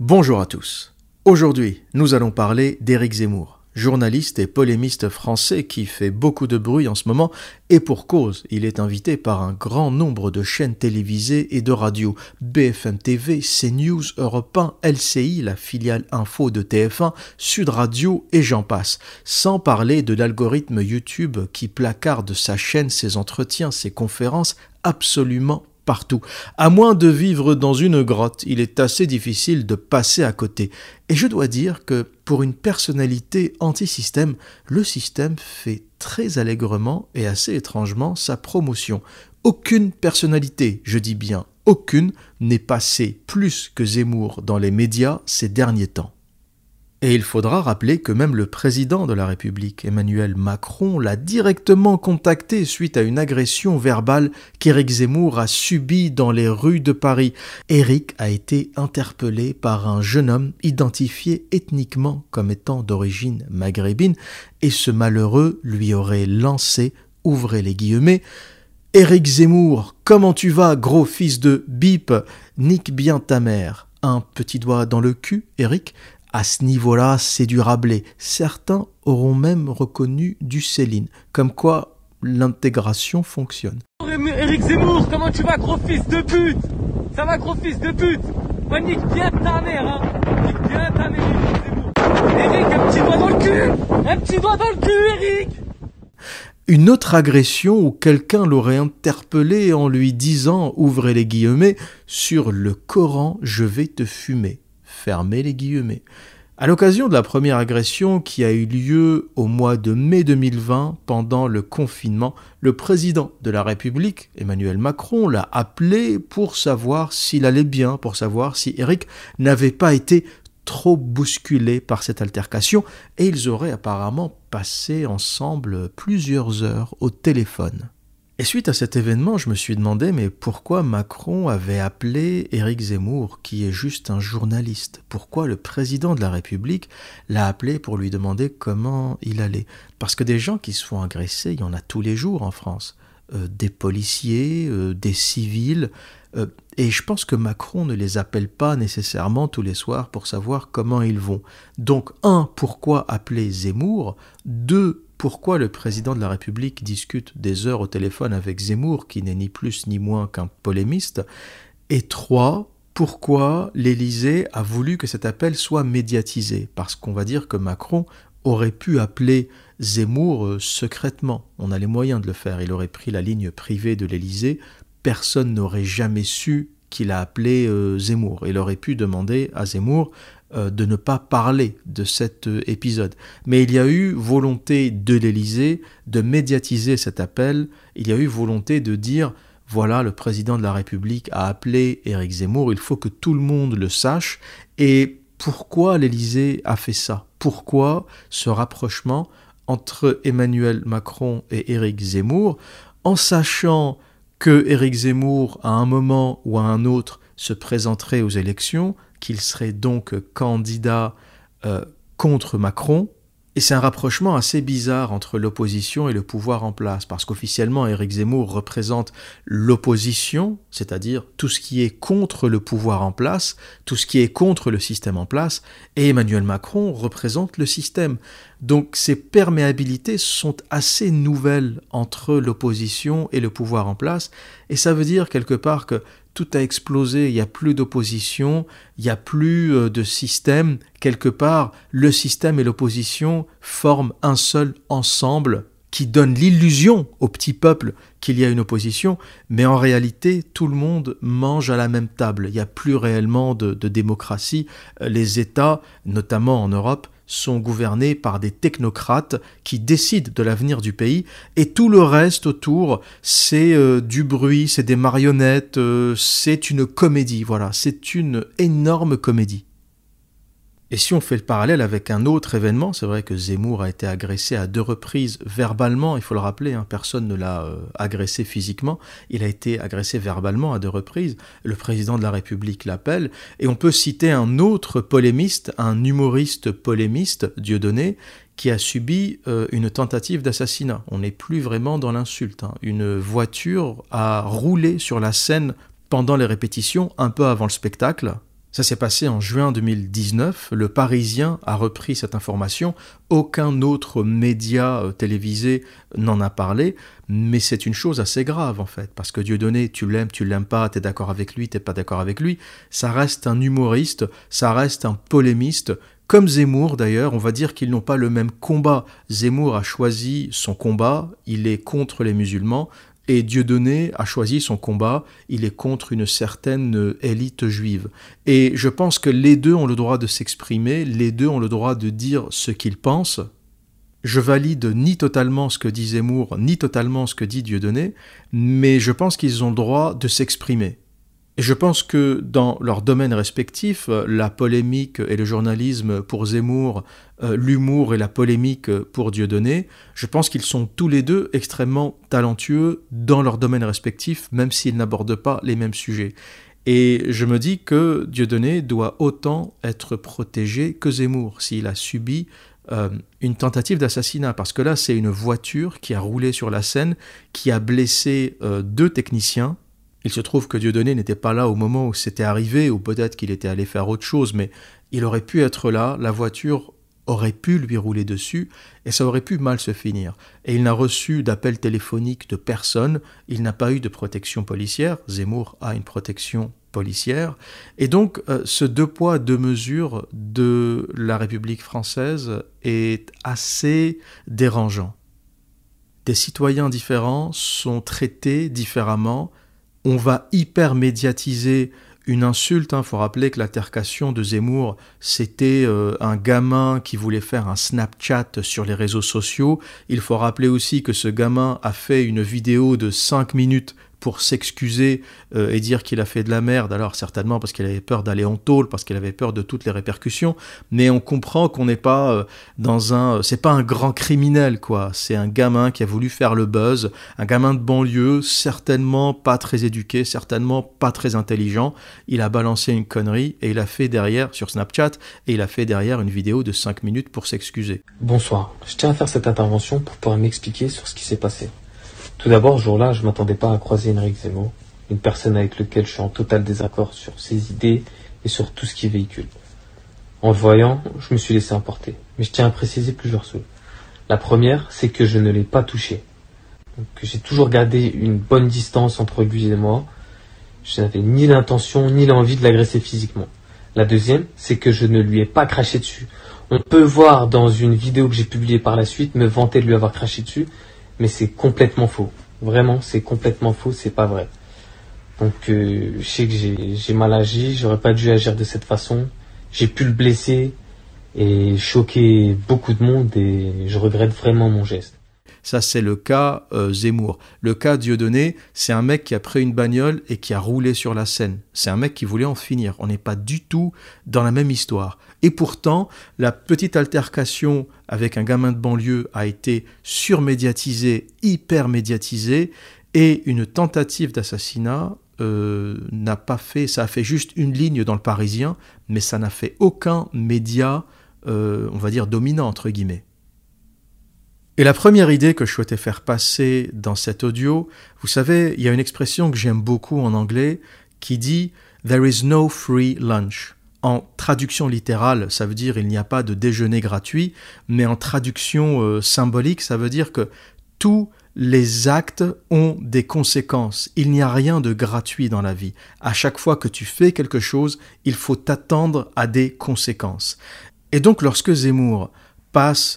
Bonjour à tous. Aujourd'hui, nous allons parler d'Éric Zemmour, journaliste et polémiste français qui fait beaucoup de bruit en ce moment, et pour cause, il est invité par un grand nombre de chaînes télévisées et de radios, BFM TV, CNews, Europe 1, LCI, la filiale info de TF1, Sud Radio et j'en passe, sans parler de l'algorithme YouTube qui placarde sa chaîne, ses entretiens, ses conférences absolument partout. À moins de vivre dans une grotte, il est assez difficile de passer à côté. Et je dois dire que pour une personnalité anti-système, le système fait très allègrement et assez étrangement sa promotion. Aucune personnalité, je dis bien aucune, n'est passée plus que Zemmour dans les médias ces derniers temps. Et il faudra rappeler que même le président de la République, Emmanuel Macron, l'a directement contacté suite à une agression verbale qu'Éric Zemmour a subie dans les rues de Paris. Éric a été interpellé par un jeune homme identifié ethniquement comme étant d'origine maghrébine, et ce malheureux lui aurait lancé, ouvrez les guillemets, Éric Zemmour, comment tu vas, gros fils de bip, nique bien ta mère. Un petit doigt dans le cul, Éric à ce niveau-là, c'est du Rabelais. Certains auront même reconnu du Céline, comme quoi l'intégration fonctionne. Eric Zemmour, comment tu vas, gros fils de pute? Ça va, gros fils de pute? Va nique bien ta mère, hein. Nique bien ta mère, Eric Zemmour. Eric, un petit doigt dans le cul. Un petit doigt dans le cul, Eric une autre agression où quelqu'un l'aurait interpellé en lui disant, ouvrez les guillemets, sur le Coran, je vais te fumer. Fermez les guillemets. À l'occasion de la première agression qui a eu lieu au mois de mai 2020 pendant le confinement, le président de la République, Emmanuel Macron, l'a appelé pour savoir s'il allait bien, pour savoir si Eric n'avait pas été trop bousculé par cette altercation, et ils auraient apparemment passé ensemble plusieurs heures au téléphone. Et suite à cet événement, je me suis demandé mais pourquoi Macron avait appelé Éric Zemmour, qui est juste un journaliste? Pourquoi le président de la République l'a appelé pour lui demander comment il allait? Parce que des gens qui se font agresser, il y en a tous les jours en France. Euh, des policiers, euh, des civils, euh, et je pense que Macron ne les appelle pas nécessairement tous les soirs pour savoir comment ils vont. Donc, un, pourquoi appeler Zemmour? Deux, pourquoi le président de la République discute des heures au téléphone avec Zemmour, qui n'est ni plus ni moins qu'un polémiste? Et trois, pourquoi l'Élysée a voulu que cet appel soit médiatisé? Parce qu'on va dire que Macron aurait pu appeler Zemmour euh, secrètement. On a les moyens de le faire. Il aurait pris la ligne privée de l'Élysée. Personne n'aurait jamais su qu'il a appelé euh, Zemmour. Il aurait pu demander à Zemmour de ne pas parler de cet euh, épisode. Mais il y a eu volonté de l'Élysée de médiatiser cet appel, il y a eu volonté de dire voilà, le président de la République a appelé Éric Zemmour, il faut que tout le monde le sache. Et pourquoi l'Élysée a fait ça? Pourquoi ce rapprochement entre Emmanuel Macron et Éric Zemmour, en sachant que Éric Zemmour, à un moment ou à un autre, se présenterait aux élections, qu'il serait donc candidat euh, contre Macron. Et c'est un rapprochement assez bizarre entre l'opposition et le pouvoir en place, parce qu'officiellement, Éric Zemmour représente l'opposition, c'est-à-dire tout ce qui est contre le pouvoir en place, tout ce qui est contre le système en place, et Emmanuel Macron représente le système. Donc ces perméabilités sont assez nouvelles entre l'opposition et le pouvoir en place, et ça veut dire quelque part que tout a explosé, il n'y a plus d'opposition, il n'y a plus euh, de système. Quelque part, le système et l'opposition forment un seul ensemble qui donne l'illusion au petit peuple qu'il y a une opposition, mais en réalité, tout le monde mange à la même table. Il n'y a plus réellement de, de démocratie. Les États, notamment en Europe, sont gouvernés par des technocrates qui décident de l'avenir du pays et tout le reste autour c'est euh, du bruit, c'est des marionnettes, euh, c'est une comédie, voilà, c'est une énorme comédie. Et si on fait le parallèle avec un autre événement, c'est vrai que Zemmour a été agressé à deux reprises verbalement, il faut le rappeler, hein, personne ne l'a euh, agressé physiquement, il a été agressé verbalement à deux reprises, le président de la République l'appelle, et on peut citer un autre polémiste, un humoriste polémiste, Dieudonné, qui a subi euh, une tentative d'assassinat. On n'est plus vraiment dans l'insulte. Hein. Une voiture a roulé sur la scène pendant les répétitions, un peu avant le spectacle, Ça s'est passé en juin 2019. Le Parisien a repris cette information. Aucun autre média euh, télévisé n'en a parlé. Mais c'est une chose assez grave, en fait. Parce que Dieudonné, tu l'aimes, tu l'aimes pas, t'es d'accord avec lui, t'es pas d'accord avec lui. Ça reste un humoriste, ça reste un polémiste. Comme Zemmour, d'ailleurs, on va dire qu'ils n'ont pas le même combat. Zemmour a choisi son combat, il est contre les musulmans. Et Dieudonné a choisi son combat, il est contre une certaine élite juive. Et je pense que les deux ont le droit de s'exprimer, les deux ont le droit de dire ce qu'ils pensent. Je valide ni totalement ce que dit Zemmour, ni totalement ce que dit Dieudonné, mais je pense qu'ils ont le droit de s'exprimer. Et je pense que dans leurs domaines respectifs, euh, la polémique et le journalisme pour Zemmour, euh, l'humour et la polémique pour Dieudonné, je pense qu'ils sont tous les deux extrêmement talentueux dans leurs domaines respectifs, même s'ils n'abordent pas les mêmes sujets. Et je me dis que Dieudonné doit autant être protégé que Zemmour s'il a subi euh, une tentative d'assassinat, parce que là c'est une voiture qui a roulé sur la scène, qui a blessé deux techniciens, il se trouve que Dieudonné n'était pas là au moment où c'était arrivé, ou peut-être qu'il était allé faire autre chose, mais il aurait pu être là, la voiture aurait pu lui rouler dessus, et ça aurait pu mal se finir. Et il n'a reçu d'appel téléphonique de personne, il n'a pas eu de protection policière, Zemmour a une protection policière, et donc euh, ce deux poids, deux mesures de la République française est assez dérangeant. Des citoyens différents sont traités différemment, on va hyper médiatiser une insulte. Il hein. faut rappeler que l'altercation de Zemmour, c'était euh, un gamin qui voulait faire un Snapchat sur les réseaux sociaux. Il faut rappeler aussi que ce gamin a fait une vidéo de 5 minutes pour s'excuser euh, et dire qu'il a fait de la merde, alors certainement parce qu'il avait peur d'aller en tôle, parce qu'il avait peur de toutes les répercussions, mais on comprend qu'on n'est pas euh, dans un... C'est pas un grand criminel, quoi. C'est un gamin qui a voulu faire le buzz, un gamin de banlieue, certainement pas très éduqué, certainement pas très intelligent. Il a balancé une connerie et il a fait derrière, sur Snapchat, et il a fait derrière une vidéo de 5 minutes pour s'excuser. Bonsoir, je tiens à faire cette intervention pour pouvoir m'expliquer sur ce qui s'est passé. Tout d'abord, ce jour-là, je m'attendais pas à croiser Henrik Zemmour, une personne avec laquelle je suis en total désaccord sur ses idées et sur tout ce qu'il véhicule. En le voyant, je me suis laissé emporter. Mais je tiens à préciser plusieurs choses. La première, c'est que je ne l'ai pas touché. que j'ai toujours gardé une bonne distance entre lui et moi. Je n'avais ni l'intention ni l'envie de l'agresser physiquement. La deuxième, c'est que je ne lui ai pas craché dessus. On peut voir dans une vidéo que j'ai publiée par la suite me vanter de lui avoir craché dessus, mais c'est complètement faux. Vraiment, c'est complètement faux, c'est pas vrai. Donc euh, je sais que j'ai mal agi, j'aurais pas dû agir de cette façon. J'ai pu le blesser et choquer beaucoup de monde et je regrette vraiment mon geste. Ça, c'est le cas euh, Zemmour. Le cas Dieudonné, c'est un mec qui a pris une bagnole et qui a roulé sur la scène. C'est un mec qui voulait en finir. On n'est pas du tout dans la même histoire. Et pourtant, la petite altercation avec un gamin de banlieue a été surmédiatisée, hyper médiatisée, et une tentative d'assassinat euh, n'a pas fait, ça a fait juste une ligne dans le Parisien, mais ça n'a fait aucun média, euh, on va dire, dominant, entre guillemets. Et la première idée que je souhaitais faire passer dans cet audio, vous savez, il y a une expression que j'aime beaucoup en anglais qui dit There is no free lunch. En traduction littérale, ça veut dire il n'y a pas de déjeuner gratuit, mais en traduction euh, symbolique, ça veut dire que tous les actes ont des conséquences. Il n'y a rien de gratuit dans la vie. À chaque fois que tu fais quelque chose, il faut t'attendre à des conséquences. Et donc lorsque Zemmour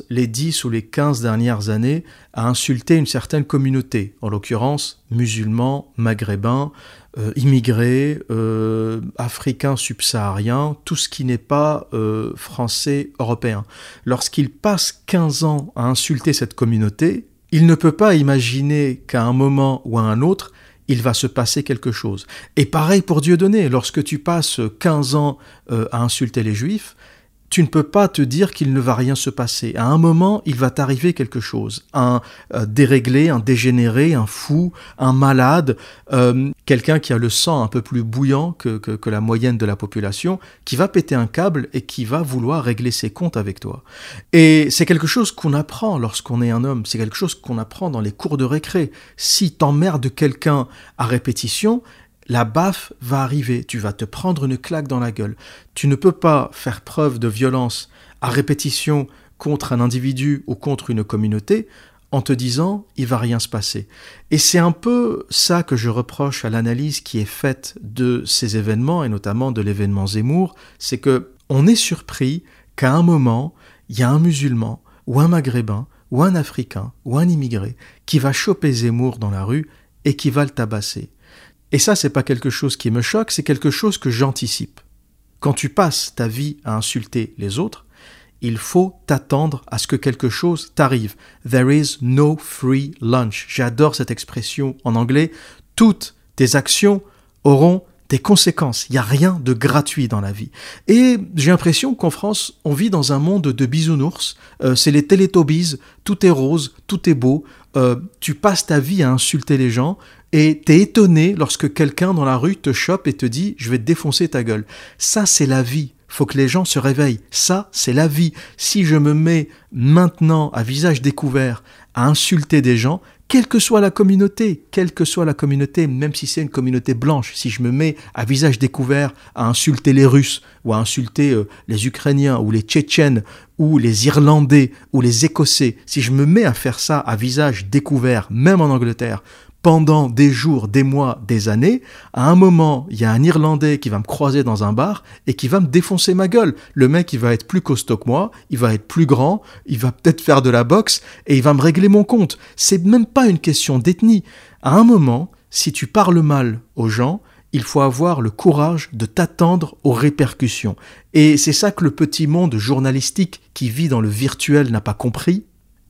les 10 ou les 15 dernières années à insulter une certaine communauté, en l'occurrence musulmans, maghrébins, euh, immigrés, euh, africains subsahariens, tout ce qui n'est pas euh, français européen. Lorsqu'il passe 15 ans à insulter cette communauté, il ne peut pas imaginer qu'à un moment ou à un autre, il va se passer quelque chose. Et pareil pour Dieudonné, lorsque tu passes 15 ans à insulter les juifs, tu ne peux pas te dire qu'il ne va rien se passer. À un moment, il va t'arriver quelque chose. Un euh, déréglé, un dégénéré, un fou, un malade, euh, quelqu'un qui a le sang un peu plus bouillant que, que, la moyenne de la population, qui va péter un câble et qui va vouloir régler ses comptes avec toi. Et c'est quelque chose qu'on apprend lorsqu'on est un homme, c'est quelque chose qu'on apprend dans les cours de récré. Si t'emmerdes quelqu'un à répétition, la baffe va arriver, tu vas te prendre une claque dans la gueule. Tu ne peux pas faire preuve de violence à répétition contre un individu ou contre une communauté en te disant il va rien se passer. Et c'est un peu ça que je reproche à l'analyse qui est faite de ces événements et notamment de l'événement Zemmour, c'est que on est surpris qu'à un moment, il y a un musulman ou un maghrébin ou un africain ou un immigré qui va choper Zemmour dans la rue et qui va le tabasser. Et ça c'est pas quelque chose qui me choque, c'est quelque chose que j'anticipe. Quand tu passes ta vie à insulter les autres, il faut t'attendre à ce que quelque chose t'arrive. There is no free lunch. J'adore cette expression en anglais. Toutes tes actions auront des conséquences. Il n'y a rien de gratuit dans la vie. Et j'ai l'impression qu'en France, on vit dans un monde de bisounours. Euh, c'est les télétobies, tout est rose, tout est beau. Euh, tu passes ta vie à insulter les gens et t'es étonné lorsque quelqu'un dans la rue te chope et te dit je vais te défoncer ta gueule. Ça, c'est la vie faut que les gens se réveillent. Ça, c'est la vie. Si je me mets maintenant à visage découvert à insulter des gens, quelle que soit la communauté, même si c'est une communauté blanche, si je me mets à visage découvert à insulter les Russes ou à insulter euh, les Ukrainiens ou les Tchétchènes ou les Irlandais ou les Écossais, si je me mets à faire ça à visage découvert, même en Angleterre, pendant des jours, des mois, des années, à un moment, il y a un Irlandais qui va me croiser dans un bar et qui va me défoncer ma gueule. Le mec, il va être plus costaud que moi, il va être plus grand, il va peut-être faire de la boxe et il va me régler mon compte. C'est même pas une question d'ethnie. À un moment, si tu parles mal aux gens, il faut avoir le courage de t'attendre aux répercussions. Et c'est ça que le petit monde journalistique qui vit dans le virtuel n'a pas compris,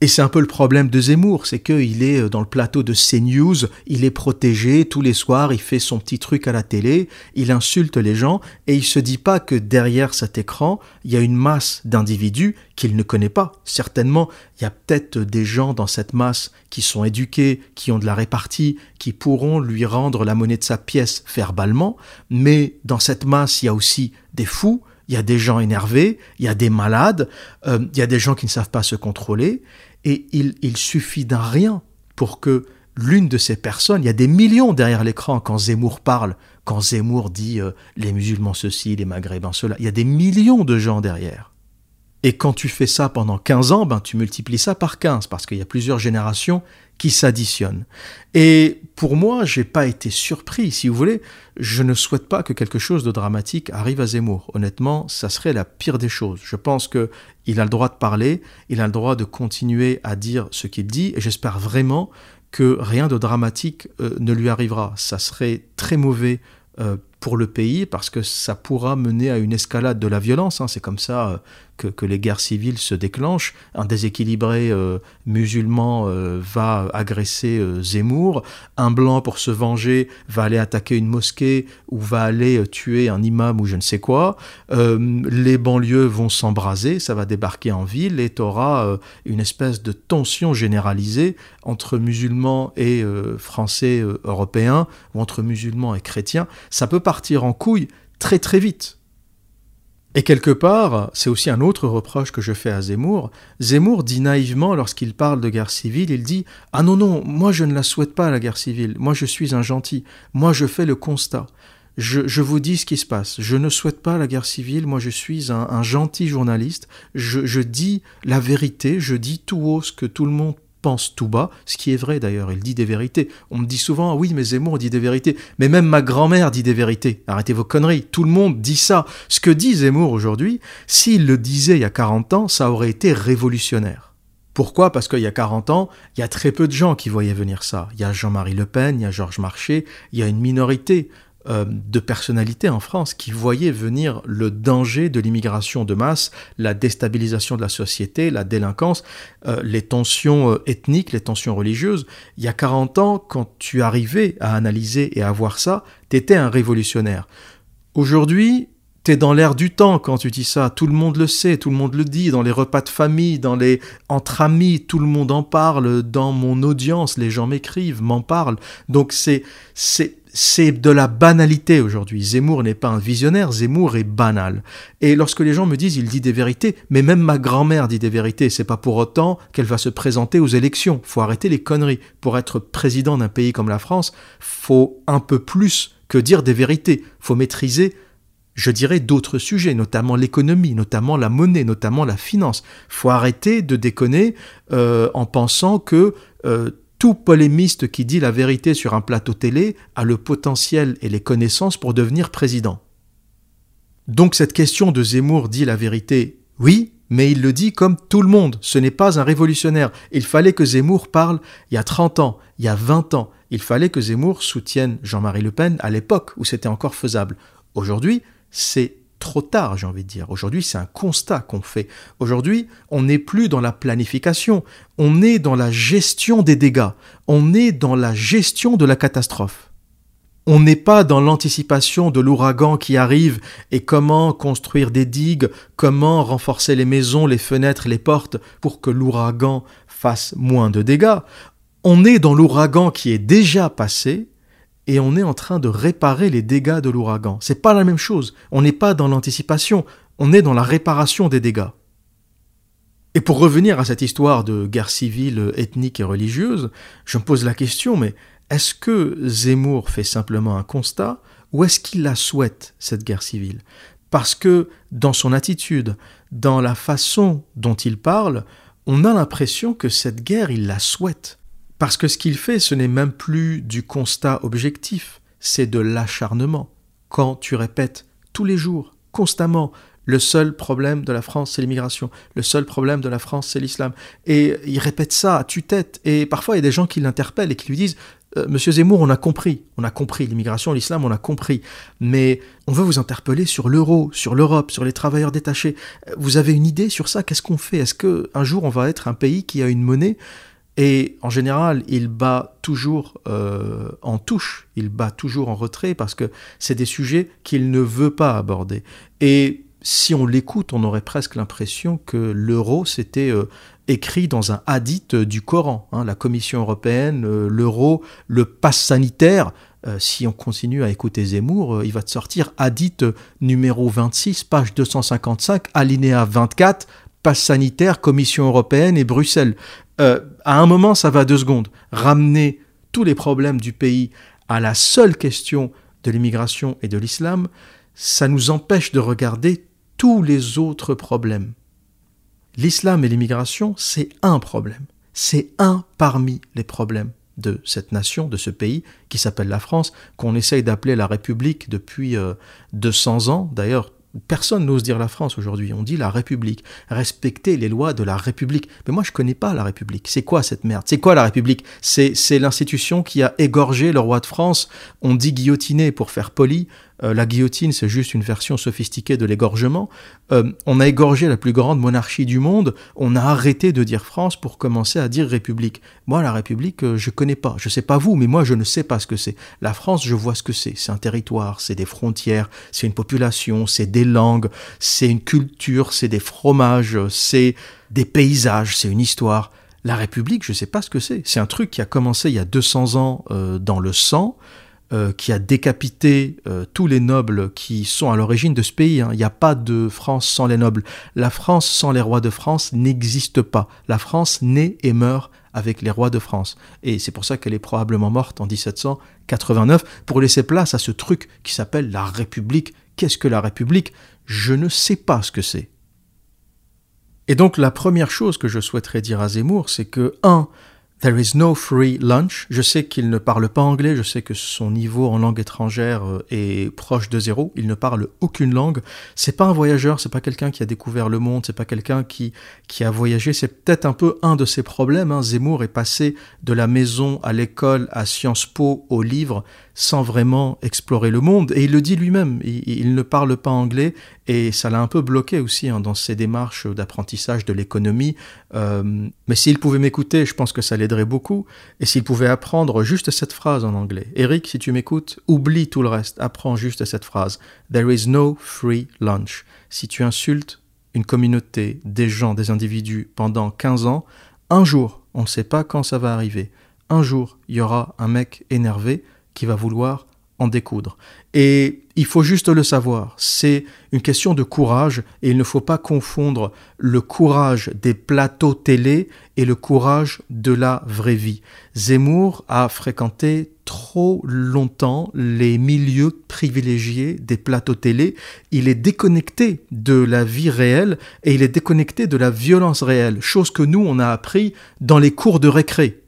et c'est un peu le problème de Zemmour, c'est qu'il est euh, dans le plateau de CNews, il est protégé, tous les soirs il fait son petit truc à la télé, il insulte les gens, et il se dit pas que derrière cet écran, il y a une masse d'individus qu'il ne connaît pas. Certainement, il y a peut-être des gens dans cette masse qui sont éduqués, qui ont de la répartie, qui pourront lui rendre la monnaie de sa pièce verbalement, mais dans cette masse, il y a aussi des fous, il y a des gens énervés, il y a des malades, euh, il y a des gens qui ne savent pas se contrôler, et il, suffit d'un rien pour que l'une de ces personnes, il y a des millions derrière l'écran quand Zemmour parle, quand Zemmour dit euh, les musulmans ceci, les maghrébins cela, il y a des millions de gens derrière. Et quand tu fais ça pendant 15 ans, ben tu multiplies ça par 15 parce qu'il y a plusieurs générations qui s'additionnent. Et pour moi, j'ai pas été surpris, si vous voulez. Je ne souhaite pas que quelque chose de dramatique arrive à Zemmour. Honnêtement, ça serait la pire des choses. Je pense que il a le droit de parler, il a le droit de continuer à dire ce qu'il dit, et j'espère vraiment que rien de dramatique euh, ne lui arrivera. Ça serait très mauvais euh, pour le pays parce que ça pourra mener à une escalade de la violence. Hein. C'est comme ça euh, que, les guerres civiles se déclenchent. Un déséquilibré euh, musulman euh, va agresser Zemmour. Un blanc, pour se venger, va aller attaquer une mosquée ou va aller tuer un imam ou je ne sais quoi. les banlieues vont s'embraser, ça va débarquer en ville et tu auras une espèce de tension généralisée entre musulmans et français européens ou entre musulmans et chrétiens. Ça peut partir en couille très très vite. Et quelque part, c'est aussi un autre reproche que je fais à Zemmour. Zemmour dit naïvement, lorsqu'il parle de guerre civile, il dit Ah non, non, moi je ne la souhaite pas, la guerre civile. Moi je suis un gentil. Moi je fais le constat. Je, vous dis ce qui se passe. Je ne souhaite pas la guerre civile. Moi je suis un, gentil journaliste. Je, je dis la vérité. Je dis tout haut ce que tout le monde pense tout bas, ce qui est vrai d'ailleurs, il dit des vérités. On me dit souvent, oui, mais Zemmour dit des vérités. Mais même ma grand-mère dit des vérités. Arrêtez vos conneries, tout le monde dit ça. Ce que dit Zemmour aujourd'hui, s'il le disait il y a 40 ans, ça aurait été révolutionnaire. Pourquoi? Parce qu'il y a 40 ans, il y a très peu de gens qui voyaient venir ça. Il y a Jean-Marie Le Pen, il y a Georges Marchais, il y a une minorité. Euh, de personnalités en France qui voyaient venir le danger de l'immigration de masse, la déstabilisation de la société, la délinquance, euh, les tensions euh, ethniques, les tensions religieuses. Il y a 40 ans, quand tu arrivais à analyser et à voir ça, t'étais un révolutionnaire. Aujourd'hui, T'es dans l'air du temps quand tu dis ça, tout le monde le sait, tout le monde le dit, dans les repas de famille, dans les entre amis, tout le monde en parle, dans mon audience, les gens m'écrivent, m'en parlent. Donc c'est c'est c'est de la banalité aujourd'hui. Zemmour n'est pas un visionnaire, Zemmour est banal. Et lorsque les gens me disent il dit des vérités, mais même ma grand-mère dit des vérités, c'est pas pour autant qu'elle va se présenter aux élections. Faut arrêter les conneries. Pour être président d'un pays comme la France, faut un peu plus que dire des vérités. Faut maîtriser je dirais d'autres sujets, notamment l'économie, notamment la monnaie, notamment la finance. Faut arrêter de déconner euh, en pensant que euh, tout polémiste qui dit la vérité sur un plateau télé a le potentiel et les connaissances pour devenir président. Donc cette question de Zemmour dit la vérité, oui, mais il le dit comme tout le monde, ce n'est pas un révolutionnaire. Il fallait que Zemmour parle il y a 30 ans, il y a 20 ans. Il fallait que Zemmour soutienne Jean-Marie Le Pen à l'époque où c'était encore faisable. Aujourd'hui, c'est trop tard, j'ai envie de dire. Aujourd'hui, c'est un constat qu'on fait. Aujourd'hui, on n'est plus dans la planification, on est dans la gestion des dégâts, on est dans la gestion de la catastrophe. On n'est pas dans l'anticipation de l'ouragan qui arrive et comment construire des digues, comment renforcer les maisons, les fenêtres, les portes pour que l'ouragan fasse moins de dégâts. On est dans l'ouragan qui est déjà passé et on est en train de réparer les dégâts de l'ouragan. C'est pas la même chose. On n'est pas dans l'anticipation, on est dans la réparation des dégâts. Et pour revenir à cette histoire de guerre civile, ethnique et religieuse, je me pose la question, mais est-ce que Zemmour fait simplement un constat ou est-ce qu'il la souhaite, cette guerre civile? Parce que dans son attitude, dans la façon dont il parle, on a l'impression que cette guerre, il la souhaite. Parce que ce qu'il fait, ce n'est même plus du constat objectif, c'est de l'acharnement. Quand tu répètes tous les jours, constamment, le seul problème de la France, c'est l'immigration. Le seul problème de la France, c'est l'islam. Et il répète ça à tue-tête. Et parfois, il y a des gens qui l'interpellent et qui lui disent euh, Monsieur Zemmour, on a compris. On a compris l'immigration, l'islam, on a compris. Mais on veut vous interpeller sur l'euro, sur l'Europe, sur les travailleurs détachés. Vous avez une idée sur ça? Qu'est-ce qu'on fait? Est-ce qu'un jour, on va être un pays qui a une monnaie et en général, il bat toujours euh, en touche, il bat toujours en retrait parce que c'est des sujets qu'il ne veut pas aborder. Et si on l'écoute, on aurait presque l'impression que l'euro, c'était euh, écrit dans un hadith du Coran. Hein. la Commission européenne, euh, l'euro, le pass sanitaire. si on continue à écouter Zemmour, il va te sortir hadith numéro 26, page 255, alinéa 24, passe sanitaire, Commission européenne et Bruxelles. Euh, à un moment, ça va deux secondes. Ramener tous les problèmes du pays à la seule question de l'immigration et de l'islam, ça nous empêche de regarder tous les autres problèmes. L'islam et l'immigration, c'est un problème. C'est un parmi les problèmes de cette nation, de ce pays qui s'appelle la France, qu'on essaye d'appeler la République depuis 200 euh, ans. D'ailleurs, Personne n'ose dire la France aujourd'hui, on dit la République. Respecter les lois de la République. Mais moi je connais pas la République. C'est quoi cette merde? C'est quoi la République? C'est l'institution qui a égorgé le roi de France. On dit guillotiner pour faire poli. Euh, la guillotine, c'est juste une version sophistiquée de l'égorgement. Euh, on a égorgé la plus grande monarchie du monde, on a arrêté de dire France pour commencer à dire République. Moi, la République, euh, je connais pas. Je sais pas vous, mais moi, je ne sais pas ce que c'est. La France, je vois ce que c'est. C'est un territoire, c'est des frontières, c'est une population, c'est des langues, c'est une culture, c'est des fromages, c'est des paysages, c'est une histoire. La République, je ne sais pas ce que c'est. C'est un truc qui a commencé il y a 200 ans dans le sang. Euh, qui a décapité euh, tous les nobles qui sont à l'origine de ce pays. Hein. Il n'y a pas de France sans les nobles. La France sans les rois de France n'existe pas. La France naît et meurt avec les rois de France. Et c'est pour ça qu'elle est probablement morte en 1789, pour laisser place à ce truc qui s'appelle la République. Qu'est-ce que la République? Je ne sais pas ce que c'est. Et donc la première chose que je souhaiterais dire à Zemmour, c'est que, un, There is no free lunch. Je sais qu'il ne parle pas anglais, je sais que son niveau en langue étrangère euh, est proche de zéro. Il ne parle aucune langue. C'est pas un voyageur, c'est pas quelqu'un qui a découvert le monde, c'est pas quelqu'un qui, qui a voyagé. C'est peut-être un peu un de ses problèmes. Hein. Zemmour est passé de la maison à l'école, à Sciences Po, au livre sans vraiment explorer le monde. Et il le dit lui-même, il, ne parle pas anglais et ça l'a un peu bloqué aussi hein, dans ses démarches d'apprentissage de l'économie. Euh, mais s'il pouvait m'écouter, je pense que ça l'aiderait beaucoup. Et s'il pouvait apprendre juste cette phrase en anglais. Eric, si tu m'écoutes, oublie tout le reste, apprends juste cette phrase. There is no free lunch. Si tu insultes une communauté, des gens, des individus pendant 15 ans, un jour, on ne sait pas quand ça va arriver, un jour, il y aura un mec énervé qui va vouloir en découdre. Et il faut juste le savoir, c'est une question de courage et il ne faut pas confondre le courage des plateaux télé et le courage de la vraie vie. Zemmour a fréquenté trop longtemps les milieux privilégiés des plateaux télé. Il est déconnecté de la vie réelle et il est déconnecté de la violence réelle, chose que nous on a appris dans les cours de récré.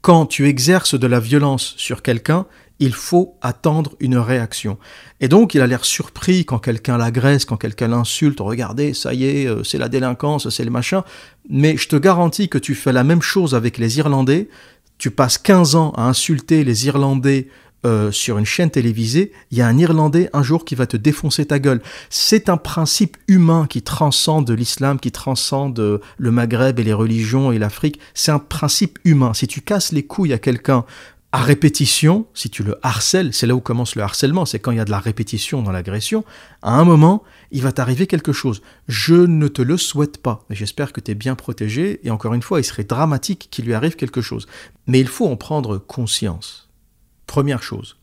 Quand tu exerces de la violence sur quelqu'un, il faut attendre une réaction. Et donc, il a l'air surpris quand quelqu'un l'agresse, quand quelqu'un l'insulte. Regardez, ça y est, euh, c'est la délinquance, c'est le machin. Mais je te garantis que tu fais la même chose avec les Irlandais. Tu passes 15 ans à insulter les Irlandais euh, sur une chaîne télévisée, il y a un Irlandais un jour qui va te défoncer ta gueule. C'est un principe humain qui transcende l'islam, qui transcende le Maghreb et les religions et l'Afrique. C'est un principe humain. Si tu casses les couilles à quelqu'un à répétition, si tu le harcèles, c'est là où commence le harcèlement, c'est quand il y a de la répétition dans l'agression, à un moment, il va t'arriver quelque chose. Je ne te le souhaite pas, mais j'espère que tu es bien protégé, et encore une fois, il serait dramatique qu'il lui arrive quelque chose. Mais il faut en prendre conscience. Première chose.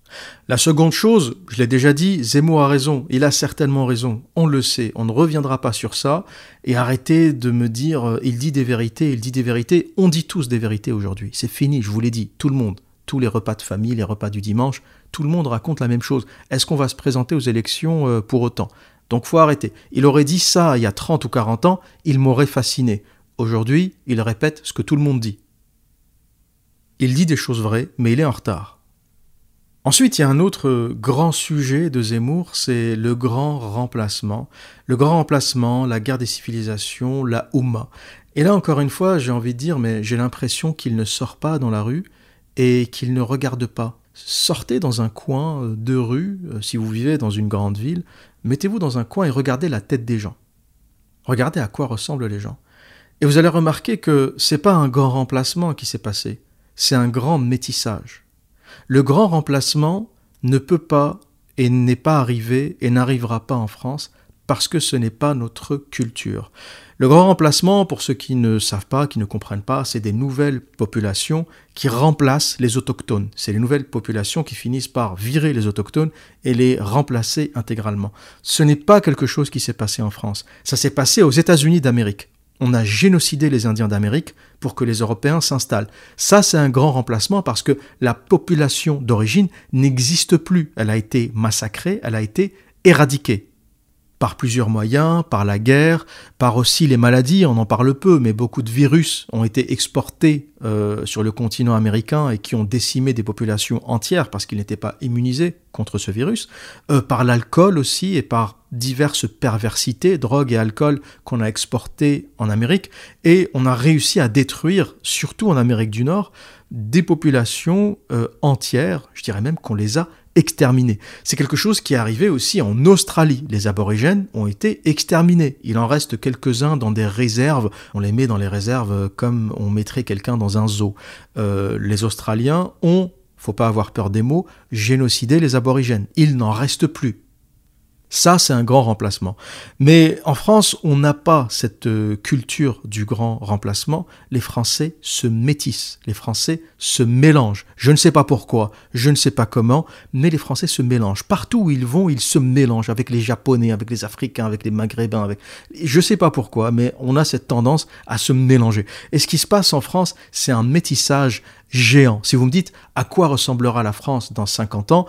La seconde chose, je l'ai déjà dit, Zemmour a raison, il a certainement raison, on le sait, on ne reviendra pas sur ça, et arrêtez de me dire, euh, il dit des vérités, il dit des vérités, on dit tous des vérités aujourd'hui, c'est fini, je vous l'ai dit, tout le monde tous les repas de famille, les repas du dimanche, tout le monde raconte la même chose. Est-ce qu'on va se présenter aux élections euh, pour autant? Donc faut arrêter. Il aurait dit ça il y a 30 ou 40 ans, il m'aurait fasciné. Aujourd'hui, il répète ce que tout le monde dit. Il dit des choses vraies, mais il est en retard. Ensuite, il y a un autre grand sujet de Zemmour, c'est le grand remplacement. Le grand remplacement, la guerre des civilisations, la Oumma. Et là, encore une fois, j'ai envie de dire, mais j'ai l'impression qu'il ne sort pas dans la rue, et qu'il ne regarde pas. Sortez dans un coin euh, de rue, euh, si vous vivez dans une grande ville, mettez-vous dans un coin et regardez la tête des gens. Regardez à quoi ressemblent les gens. Et vous allez remarquer que c'est pas un grand remplacement qui s'est passé, c'est un grand métissage. Le grand remplacement ne peut pas et n'est pas arrivé et n'arrivera pas en France parce que ce n'est pas notre culture. Le grand remplacement, pour ceux qui ne savent pas, qui ne comprennent pas, c'est des nouvelles populations qui remplacent les autochtones. C'est les nouvelles populations qui finissent par virer les autochtones et les remplacer intégralement. Ce n'est pas quelque chose qui s'est passé en France. Ça s'est passé aux États-Unis d'Amérique. On a génocidé les Indiens d'Amérique pour que les Européens s'installent. Ça, c'est un grand remplacement parce que la population d'origine n'existe plus. Elle a été massacrée, elle a été éradiquée par plusieurs moyens, par la guerre, par aussi les maladies, on en parle peu, mais beaucoup de virus ont été exportés euh, sur le continent américain et qui ont décimé des populations entières parce qu'ils n'étaient pas immunisés contre ce virus, euh, par l'alcool aussi et par diverses perversités, drogue et alcool qu'on a exportés en Amérique, et on a réussi à détruire, surtout en Amérique du Nord, des populations euh, entières, je dirais même qu'on les a exterminés. C'est quelque chose qui est arrivé aussi en Australie. Les aborigènes ont été exterminés. Il en reste quelques-uns dans des réserves. On les met dans les réserves comme on mettrait quelqu'un dans un zoo. Euh, les Australiens ont, faut pas avoir peur des mots, génocidé les aborigènes. Il n'en reste plus. Ça, c'est un grand remplacement. Mais en France, on n'a pas cette euh, culture du grand remplacement. Les Français se métissent, les Français se mélangent. Je ne sais pas pourquoi, je ne sais pas comment, mais les Français se mélangent. Partout où ils vont, ils se mélangent avec les Japonais, avec les Africains, avec les Maghrébins. Je ne sais pas pourquoi, mais on a cette tendance à se mélanger. Et ce qui se passe en France, c'est un métissage géant. Si vous me dites à quoi ressemblera la France dans 50 ans,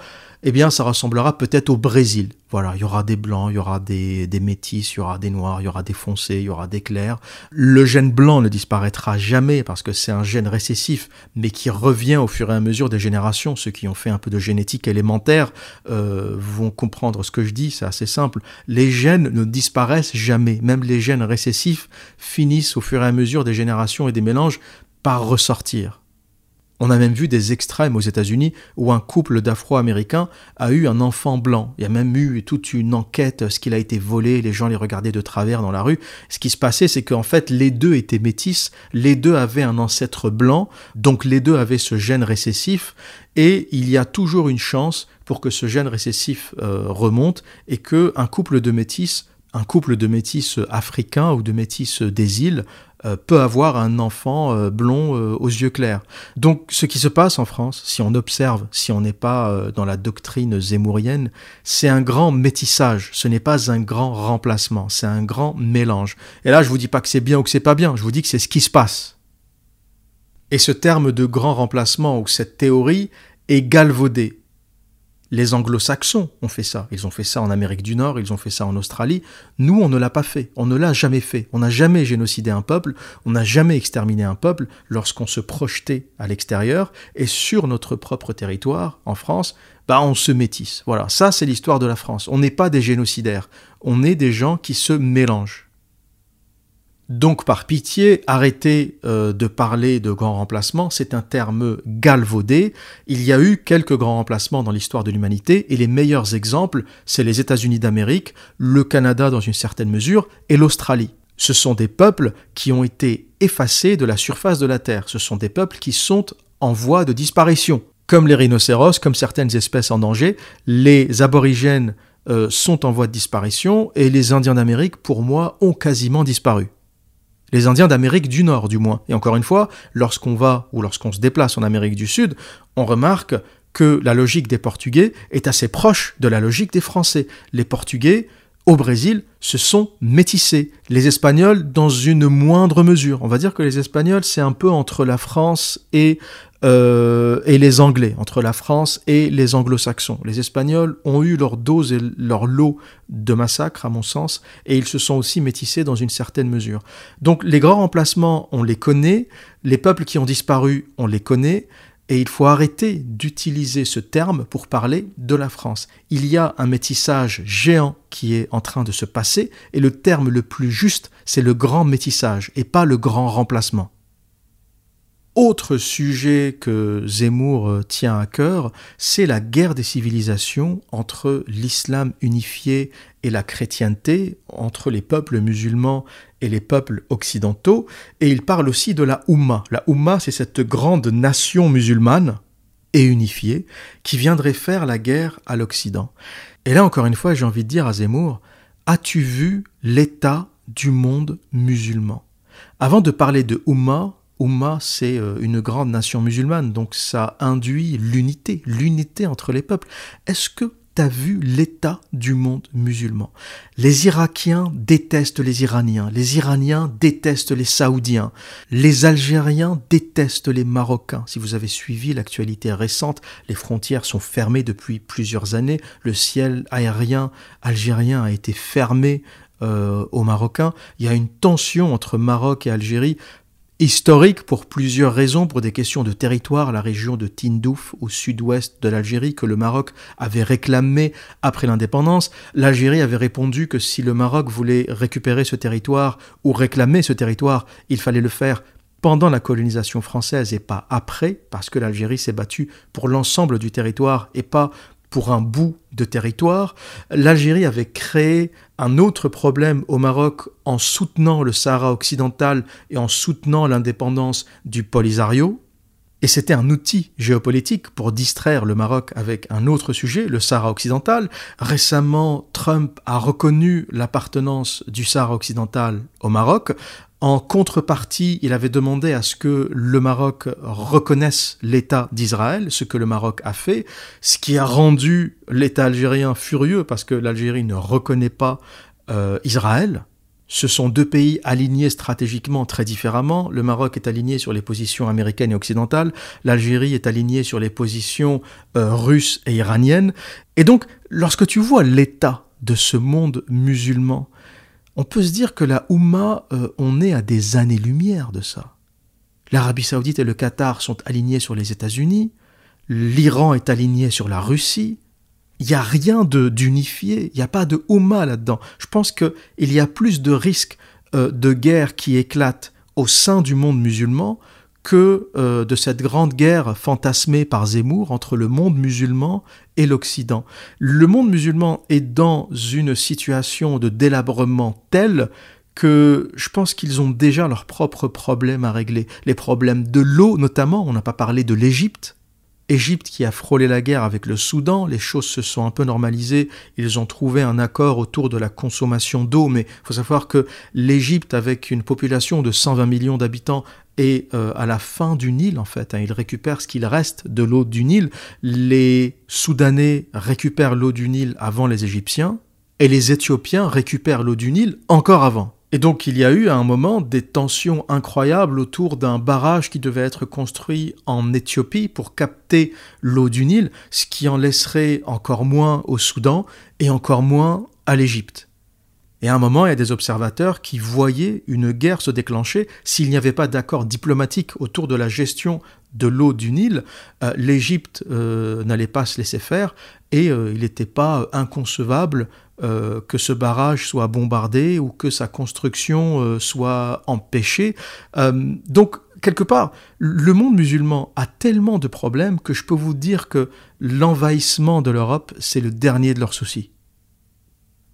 eh bien, ça ressemblera peut-être au Brésil. Voilà, il y aura des blancs, il y aura des, des métis, il y aura des noirs, il y aura des foncés, il y aura des clairs. Le gène blanc ne disparaîtra jamais parce que c'est un gène récessif, mais qui revient au fur et à mesure des générations. Ceux qui ont fait un peu de génétique élémentaire euh, vont comprendre ce que je dis, c'est assez simple. Les gènes ne disparaissent jamais, même les gènes récessifs finissent au fur et à mesure des générations et des mélanges par ressortir. On a même vu des extrêmes aux États-Unis où un couple d'Afro-Américains a eu un enfant blanc. Il y a même eu toute une enquête, ce qu'il a été volé, les gens les regardaient de travers dans la rue. Ce qui se passait, c'est qu'en fait, les deux étaient métis, les deux avaient un ancêtre blanc, donc les deux avaient ce gène récessif, et il y a toujours une chance pour que ce gène récessif euh, remonte et que un couple de métis un couple de métis africains ou de métis des îles euh, peut avoir un enfant euh, blond euh, aux yeux clairs. Donc ce qui se passe en France, si on observe, si on n'est pas dans la doctrine zémourienne, c'est un grand métissage, ce n'est pas un grand remplacement, c'est un grand mélange. Et là je vous dis pas que c'est bien ou que c'est pas bien, je vous dis que c'est ce qui se passe. Et ce terme de grand remplacement ou cette théorie est galvaudée. Les anglo-saxons ont fait ça. Ils ont fait ça en Amérique du Nord, ils ont fait ça en Australie. Nous, on ne l'a pas fait. On ne l'a jamais fait. On n'a jamais génocidé un peuple, on n'a jamais exterminé un peuple lorsqu'on se projetait à l'extérieur. Et sur notre propre territoire, en France, bah, on se métisse. Voilà, ça c'est l'histoire de la France. On n'est pas des génocidaires. On est des gens qui se mélangent. Donc par pitié, arrêtez euh, de parler de grands remplacements, c'est un terme galvaudé. Il y a eu quelques grands remplacements dans l'histoire de l'humanité et les meilleurs exemples, c'est les États-Unis d'Amérique, le Canada dans une certaine mesure et l'Australie. Ce sont des peuples qui ont été effacés de la surface de la Terre, ce sont des peuples qui sont en voie de disparition. Comme les rhinocéros, comme certaines espèces en danger, les aborigènes euh, sont en voie de disparition et les Indiens d'Amérique, pour moi, ont quasiment disparu. Les Indiens d'Amérique du Nord, du moins. Et encore une fois, lorsqu'on va ou lorsqu'on se déplace en Amérique du Sud, on remarque que la logique des Portugais est assez proche de la logique des Français. Les Portugais, au Brésil, se sont métissés. Les Espagnols, dans une moindre mesure. On va dire que les Espagnols, c'est un peu entre la France et euh, et les Anglais, entre la France et les Anglo-Saxons. Les Espagnols ont eu leur dose et leur lot de massacres, à mon sens, et ils se sont aussi métissés dans une certaine mesure. Donc les grands remplacements, on les connaît, les peuples qui ont disparu, on les connaît, et il faut arrêter d'utiliser ce terme pour parler de la France. Il y a un métissage géant qui est en train de se passer, et le terme le plus juste, c'est le grand métissage, et pas le grand remplacement. Autre sujet que Zemmour tient à cœur, c'est la guerre des civilisations entre l'islam unifié et la chrétienté, entre les peuples musulmans et les peuples occidentaux, et il parle aussi de la Oumma. La Oumma, c'est cette grande nation musulmane et unifiée qui viendrait faire la guerre à l'Occident. Et là, encore une fois, j'ai envie de dire à Zemmour, as-tu vu l'état du monde musulman? Avant de parler de Oumma, Oumma, c'est euh, une grande nation musulmane, donc ça induit l'unité, l'unité entre les peuples. Est-ce que tu as vu l'état du monde musulman Les Irakiens détestent les Iraniens, les Iraniens détestent les Saoudiens, les Algériens détestent les Marocains. Si vous avez suivi l'actualité récente, les frontières sont fermées depuis plusieurs années, le ciel aérien algérien a été fermé euh, aux Marocains. Il y a une tension entre Maroc et Algérie historique pour plusieurs raisons, pour des questions de territoire, la région de Tindouf au sud-ouest de l'Algérie que le Maroc avait réclamé après l'indépendance. L'Algérie avait répondu que si le Maroc voulait récupérer ce territoire ou réclamer ce territoire, il fallait le faire pendant la colonisation française et pas après, parce que l'Algérie s'est battue pour l'ensemble du territoire et pas pour un bout de territoire, l'Algérie avait créé un autre problème au Maroc en soutenant le Sahara occidental et en soutenant l'indépendance du Polisario. Et c'était un outil géopolitique pour distraire le Maroc avec un autre sujet, le Sahara occidental. Récemment, Trump a reconnu l'appartenance du Sahara occidental au Maroc en contrepartie, il avait demandé à ce que le Maroc reconnaisse l'État d'Israël, ce que le Maroc a fait, ce qui a rendu l'État algérien furieux parce que l'Algérie ne reconnaît pas euh, Israël. Ce sont deux pays alignés stratégiquement très différemment. Le Maroc est aligné sur les positions américaines et occidentales, l'Algérie est alignée sur les positions euh, russes et iraniennes. Et donc, lorsque tu vois l'état de ce monde musulman, on peut se dire que la Oumma, euh, on est à des années-lumière de ça. L'Arabie saoudite et le Qatar sont alignés sur les États-Unis, l'Iran est aligné sur la Russie, il n'y a rien d'unifié, il n'y a pas de Oumma là-dedans. Je pense qu'il y a plus de risques euh, de guerre qui éclatent au sein du monde musulman que euh, de cette grande guerre fantasmée par Zemmour entre le monde musulman et l'Occident. Le monde musulman est dans une situation de délabrement telle que je pense qu'ils ont déjà leurs propres problèmes à régler. Les problèmes de l'eau notamment, on n'a pas parlé de l'Égypte. Égypte qui a frôlé la guerre avec le Soudan, les choses se sont un peu normalisées, ils ont trouvé un accord autour de la consommation d'eau, mais il faut savoir que l'Égypte, avec une population de 120 millions d'habitants, est euh, à la fin du Nil en fait, hein, il récupère ce qu'il reste de l'eau du Nil, les Soudanais récupèrent l'eau du Nil avant les Égyptiens, et les Éthiopiens récupèrent l'eau du Nil encore avant. Et donc il y a eu à un moment des tensions incroyables autour d'un barrage qui devait être construit en Éthiopie pour capter l'eau du Nil, ce qui en laisserait encore moins au Soudan et encore moins à l'Égypte. Et à un moment, il y a des observateurs qui voyaient une guerre se déclencher s'il n'y avait pas d'accord diplomatique autour de la gestion de l'eau du Nil. Euh, L'Égypte euh, n'allait pas se laisser faire et euh, il n'était pas inconcevable que ce barrage soit bombardé ou que sa construction soit empêchée. Donc, quelque part, le monde musulman a tellement de problèmes que je peux vous dire que l'envahissement de l'Europe, c'est le dernier de leurs soucis.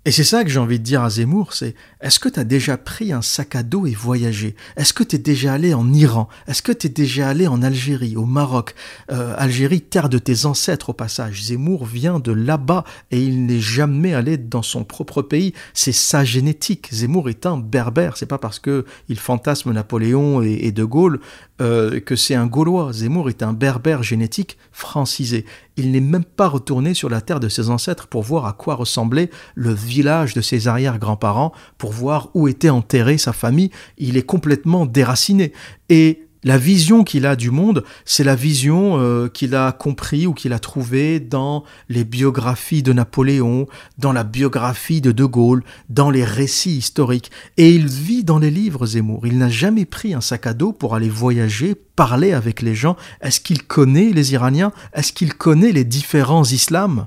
Et c'est ça que j'ai envie de dire à Zemmour, c'est est-ce que tu as déjà pris un sac à dos et voyagé? Est-ce que tu es déjà allé en Iran? Est-ce que tu es déjà allé en Algérie, au Maroc? Euh, Algérie, terre de tes ancêtres au passage. Zemmour vient de là-bas et il n'est jamais allé dans son propre pays. C'est sa génétique. Zemmour est un berbère. C'est pas parce que il fantasme Napoléon et, De Gaulle euh, que c'est un Gaulois. Zemmour est un berbère génétique francisé. Il n'est même pas retourné sur la terre de ses ancêtres pour voir à quoi ressemblait le village de ses arrière-grands-parents, pour voir où était enterrée sa famille. Il est complètement déraciné. Et la vision qu'il a du monde, c'est la vision euh, qu'il a compris ou qu'il a trouvée dans les biographies de Napoléon, dans la biographie de De Gaulle, dans les récits historiques. Et il vit dans les livres Zemmour. Il n'a jamais pris un sac à dos pour aller voyager, parler avec les gens. Est-ce qu'il connaît les Iraniens? Est-ce qu'il connaît les différents islams?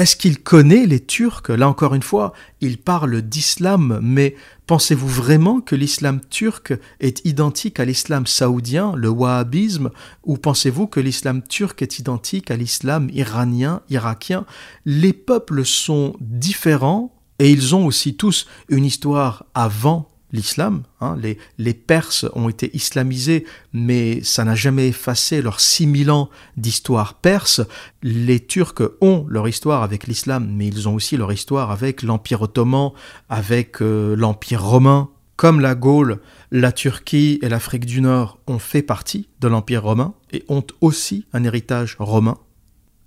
Est-ce qu'il connaît les Turcs? Là encore une fois, il parle d'islam, mais pensez-vous vraiment que l'islam turc est identique à l'islam saoudien, le wahhabisme, ou pensez-vous que l'islam turc est identique à l'islam iranien, irakien? Les peuples sont différents et ils ont aussi tous une histoire avant l'islam. Hein. Les, Perses ont été islamisés, mais ça n'a jamais effacé leurs 6000 ans d'histoire perse. Les Turcs ont leur histoire avec l'islam, mais ils ont aussi leur histoire avec l'Empire ottoman, avec euh, l'Empire romain. Comme la Gaule, la Turquie et l'Afrique du Nord ont fait partie de l'Empire romain et ont aussi un héritage romain.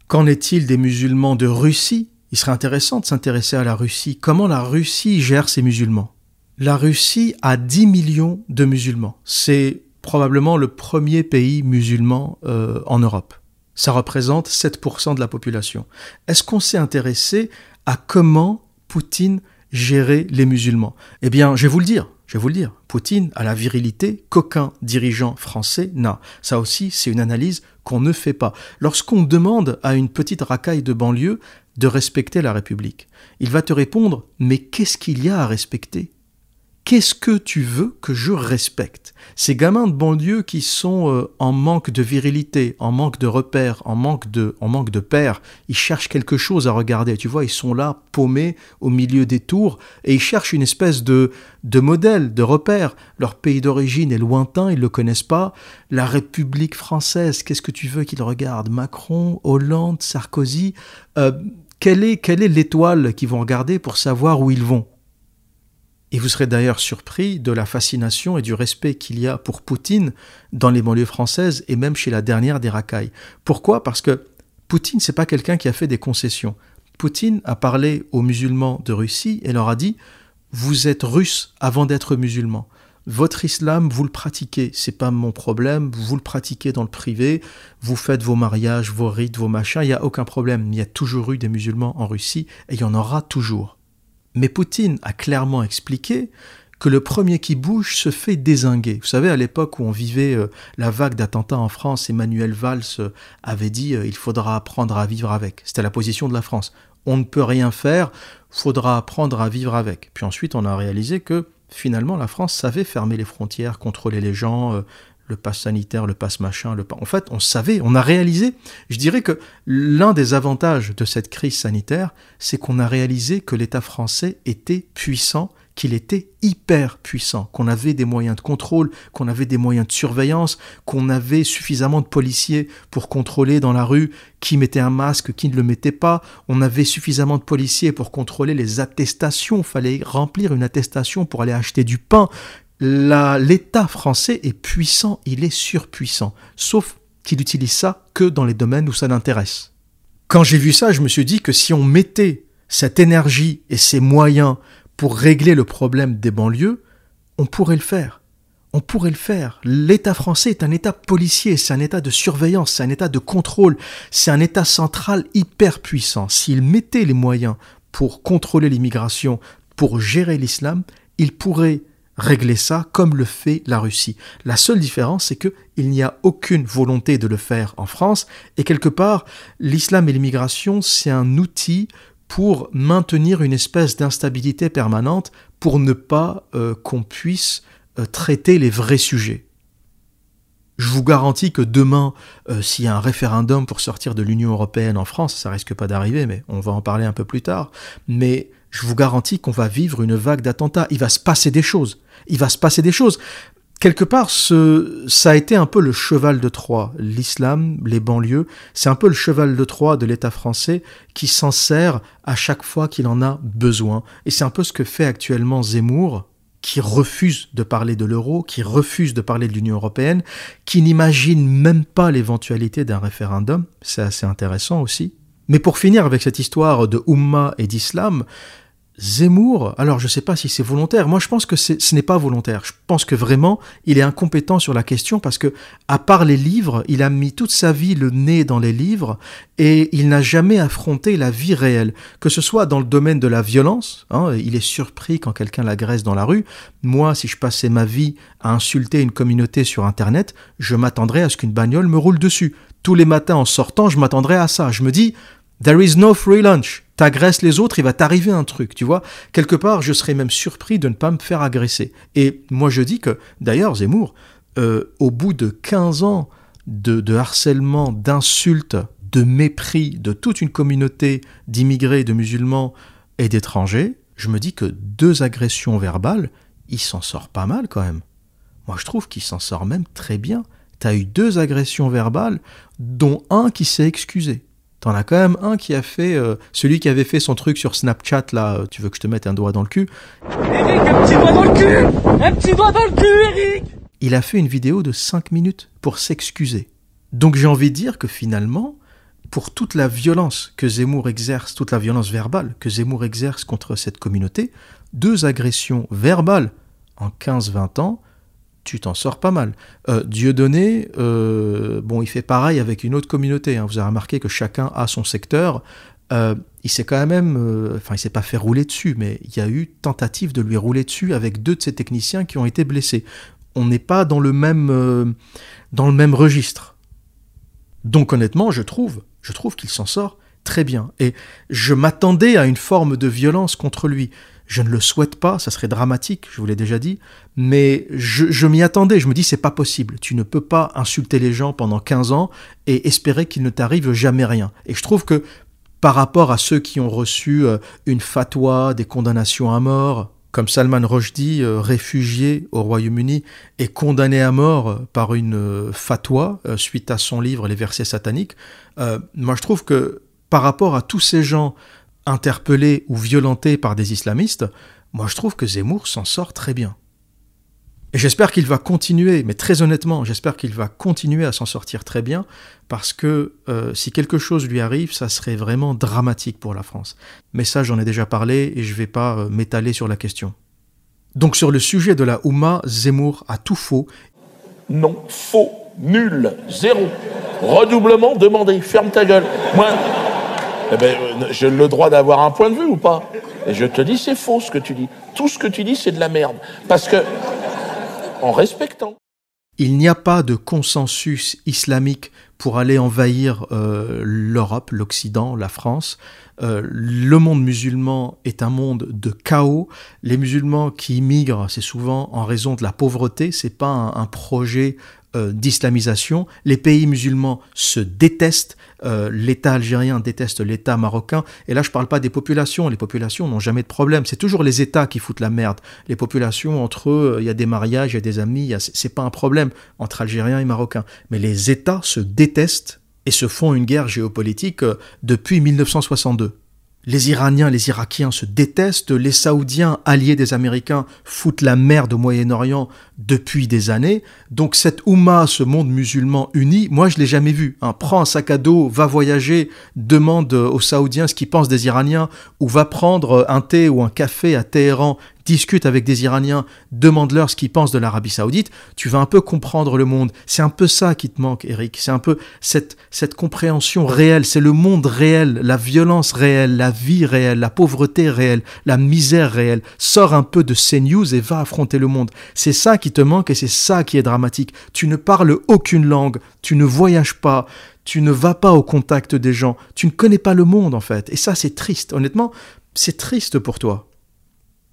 Qu'en est-il des musulmans de Russie? Il serait intéressant de s'intéresser à la Russie. Comment la Russie gère ses musulmans? La Russie a 10 millions de musulmans. C'est probablement le premier pays musulman euh, en Europe. Ça représente 7% de la population. Est-ce qu'on s'est intéressé à comment Poutine gérait les musulmans? Eh bien, je vais vous le dire. Je vais vous le dire. Poutine a la virilité qu'aucun dirigeant français n'a. Ça aussi, c'est une analyse qu'on ne fait pas. Lorsqu'on demande à une petite racaille de banlieue de respecter la République, il va te répondre Mais qu'est-ce qu'il y a à respecter? Qu'est-ce que tu veux que je respecte? Ces gamins de banlieue qui sont euh, en manque de virilité, en manque de repères, en manque de, en manque de pères, ils cherchent quelque chose à regarder. Tu vois, ils sont là, paumés au milieu des tours, et ils cherchent une espèce de, de modèle, de repère. Leur pays d'origine est lointain, ils ne le connaissent pas. La République française, qu'est-ce que tu veux qu'ils regardent? Macron, Hollande, Sarkozy euh, Quelle est, quelle est l'étoile qu'ils vont regarder pour savoir où ils vont? Et vous serez d'ailleurs surpris de la fascination et du respect qu'il y a pour Poutine dans les banlieues françaises et même chez la dernière des racailles. Pourquoi? Parce que Poutine, c'est pas quelqu'un qui a fait des concessions. Poutine a parlé aux musulmans de Russie et leur a dit Vous êtes russe avant d'être musulman. Votre islam, vous le pratiquez, c'est pas mon problème, vous le pratiquez dans le privé, vous faites vos mariages, vos rites, vos machins, il n'y a aucun problème. Il y a toujours eu des musulmans en Russie et il y en aura toujours. Mais Poutine a clairement expliqué que le premier qui bouge se fait désinguer. Vous savez, à l'époque où on vivait euh, la vague d'attentats en France, Emmanuel Valls euh, avait dit euh, il faudra apprendre à vivre avec. C'était la position de la France. On ne peut rien faire, faudra apprendre à vivre avec. Puis ensuite, on a réalisé que finalement, la France savait fermer les frontières, contrôler les gens, le pass sanitaire, le pass machin, le En fait, on savait, on a réalisé. Je dirais que l'un des avantages de cette crise sanitaire, c'est qu'on a réalisé que l'État français était puissant, qu'il était hyper puissant, qu'on avait des moyens de contrôle, qu'on avait des moyens de surveillance, qu'on avait suffisamment de policiers pour contrôler dans la rue qui mettait un masque, qui ne le mettait pas. On avait suffisamment de policiers pour contrôler les attestations. Fallait remplir une attestation pour aller acheter du pain. L'État français est puissant, il est surpuissant. Sauf qu'il utilise ça que dans les domaines où ça l'intéresse. Quand j'ai vu ça, je me suis dit que si on mettait cette énergie et ces moyens pour régler le problème des banlieues, on pourrait le faire. On pourrait le faire. L'État français est un État policier, c'est un État de surveillance, c'est un État de contrôle, c'est un État central hyper puissant. S'il mettait les moyens pour contrôler l'immigration, pour gérer l'islam, il pourrait régler ça comme le fait la Russie. La seule différence, c'est qu'il n'y a aucune volonté de le faire en France, et quelque part, l'islam et l'immigration, c'est un outil pour maintenir une espèce d'instabilité permanente, pour ne pas euh, qu'on puisse euh, traiter les vrais sujets. Je vous garantis que demain, euh, s'il y a un référendum pour sortir de l'Union européenne en France, ça risque pas d'arriver, mais on va en parler un peu plus tard, mais je vous garantis qu'on va vivre une vague d'attentats. Il va se passer des choses. Il va se passer des choses. Quelque part, ce, ça a été un peu le cheval de Troie. L'islam, les banlieues, c'est un peu le cheval de Troie de l'État français qui s'en sert à chaque fois qu'il en a besoin. Et c'est un peu ce que fait actuellement Zemmour, qui refuse de parler de l'euro, qui refuse de parler de l'Union européenne, qui n'imagine même pas l'éventualité d'un référendum. C'est assez intéressant aussi. Mais pour finir avec cette histoire de Ummah et d'islam, Zemmour, alors je ne sais pas si c'est volontaire. Moi, je pense que ce n'est pas volontaire. Je pense que vraiment, il est incompétent sur la question parce que, à part les livres, il a mis toute sa vie le nez dans les livres et il n'a jamais affronté la vie réelle. Que ce soit dans le domaine de la violence, hein, il est surpris quand quelqu'un l'agresse dans la rue. Moi, si je passais ma vie à insulter une communauté sur Internet, je m'attendrais à ce qu'une bagnole me roule dessus. Tous les matins en sortant, je m'attendrais à ça. Je me dis, There is no free lunch. T'agresses les autres, il va t'arriver un truc, tu vois. Quelque part, je serais même surpris de ne pas me faire agresser. Et moi, je dis que, d'ailleurs, Zemmour, euh, au bout de 15 ans de, de harcèlement, d'insultes, de mépris de toute une communauté d'immigrés, de musulmans et d'étrangers, je me dis que deux agressions verbales, il s'en sort pas mal quand même. Moi, je trouve qu'il s'en sort même très bien. T'as eu deux agressions verbales, dont un qui s'est excusé. T'en as quand même un qui a fait, euh, celui qui avait fait son truc sur Snapchat là, euh, tu veux que je te mette un doigt dans le cul? Eric, un petit doigt dans le cul! Un petit doigt dans le cul, Eric! Il a fait une vidéo de 5 minutes pour s'excuser. Donc j'ai envie de dire que finalement, pour toute la violence que Zemmour exerce, toute la violence verbale que Zemmour exerce contre cette communauté, deux agressions verbales en 15-20 ans, tu t'en sors pas mal. Euh, Dieudonné, euh, bon, il fait pareil avec une autre communauté. Hein. Vous avez remarqué que chacun a son secteur. Euh, il s'est quand même, euh, enfin, il s'est pas fait rouler dessus, mais il y a eu tentative de lui rouler dessus avec deux de ses techniciens qui ont été blessés. On n'est pas dans le même, dans le même registre. Donc honnêtement, je trouve, je trouve qu'il s'en sort très bien. Et je m'attendais à une forme de violence contre lui. Je ne le souhaite pas, ça serait dramatique, je vous l'ai déjà dit, mais je, m'y attendais, je me dis c'est pas possible, tu ne peux pas insulter les gens pendant 15 ans et espérer qu'il ne t'arrive jamais rien. Et je trouve que par rapport à ceux qui ont reçu euh, une fatwa, des condamnations à mort, comme Salman Rushdie, euh, réfugié au Royaume-Uni, est condamné à mort euh, par une fatwa suite à son livre Les versets sataniques, moi je trouve que par rapport à tous ces gens interpellé ou violenté par des islamistes, moi je trouve que Zemmour s'en sort très bien. Et j'espère qu'il va continuer, mais très honnêtement, j'espère qu'il va continuer à s'en sortir très bien, parce que euh, si quelque chose lui arrive, ça serait vraiment dramatique pour la France. Mais ça, j'en ai déjà parlé et je ne vais pas euh, m'étaler sur la question. Donc sur le sujet de la Houma, Zemmour a tout faux. Non, faux, nul, zéro. Redoublement demandé, ferme ta gueule. Eh ben, euh, j'ai le droit d'avoir un point de vue ou pas? Et je te dis, c'est faux ce que tu dis. Tout ce que tu dis, c'est de la merde. Parce que, en respectant. Il n'y a pas de consensus islamique pour aller envahir euh, l'Europe, l'Occident, la France. Euh, le monde musulman est un monde de chaos. Les musulmans qui immigrent, c'est souvent en raison de la pauvreté. C'est pas un, projet d'islamisation. Les pays musulmans se détestent. Euh, L'État algérien déteste l'État marocain. Et là, je parle pas des populations. Les populations n'ont jamais de problème. C'est toujours les États qui foutent la merde. Les populations, entre eux, il y a des mariages, il y a des amis. C'est pas un problème entre Algériens et Marocains. Mais les États se détestent et se font une guerre géopolitique euh, depuis 1962. Les Iraniens, les Irakiens se détestent, les Saoudiens, alliés des Américains, foutent la merde au Moyen-Orient depuis des années. Donc cette Oumma, ce monde musulman uni, moi je l'ai jamais vu. Prends un sac à dos, va voyager, demande aux Saoudiens ce qu'ils pensent des Iraniens, ou va prendre un thé ou un café à Téhéran discute avec des Iraniens, demande-leur ce qu'ils pensent de l'Arabie Saoudite, tu vas un peu comprendre le monde. C'est un peu ça qui te manque, Eric. C'est un peu cette, compréhension réelle. C'est le monde réel, la violence réelle, la vie réelle, la pauvreté réelle, la misère réelle. Sors un peu de ces news et va affronter le monde. C'est ça qui te manque et c'est ça qui est dramatique. Tu ne parles aucune langue, tu ne voyages pas, tu ne vas pas au contact des gens, tu ne connais pas le monde en fait. Et ça, c'est triste. Honnêtement, c'est triste pour toi.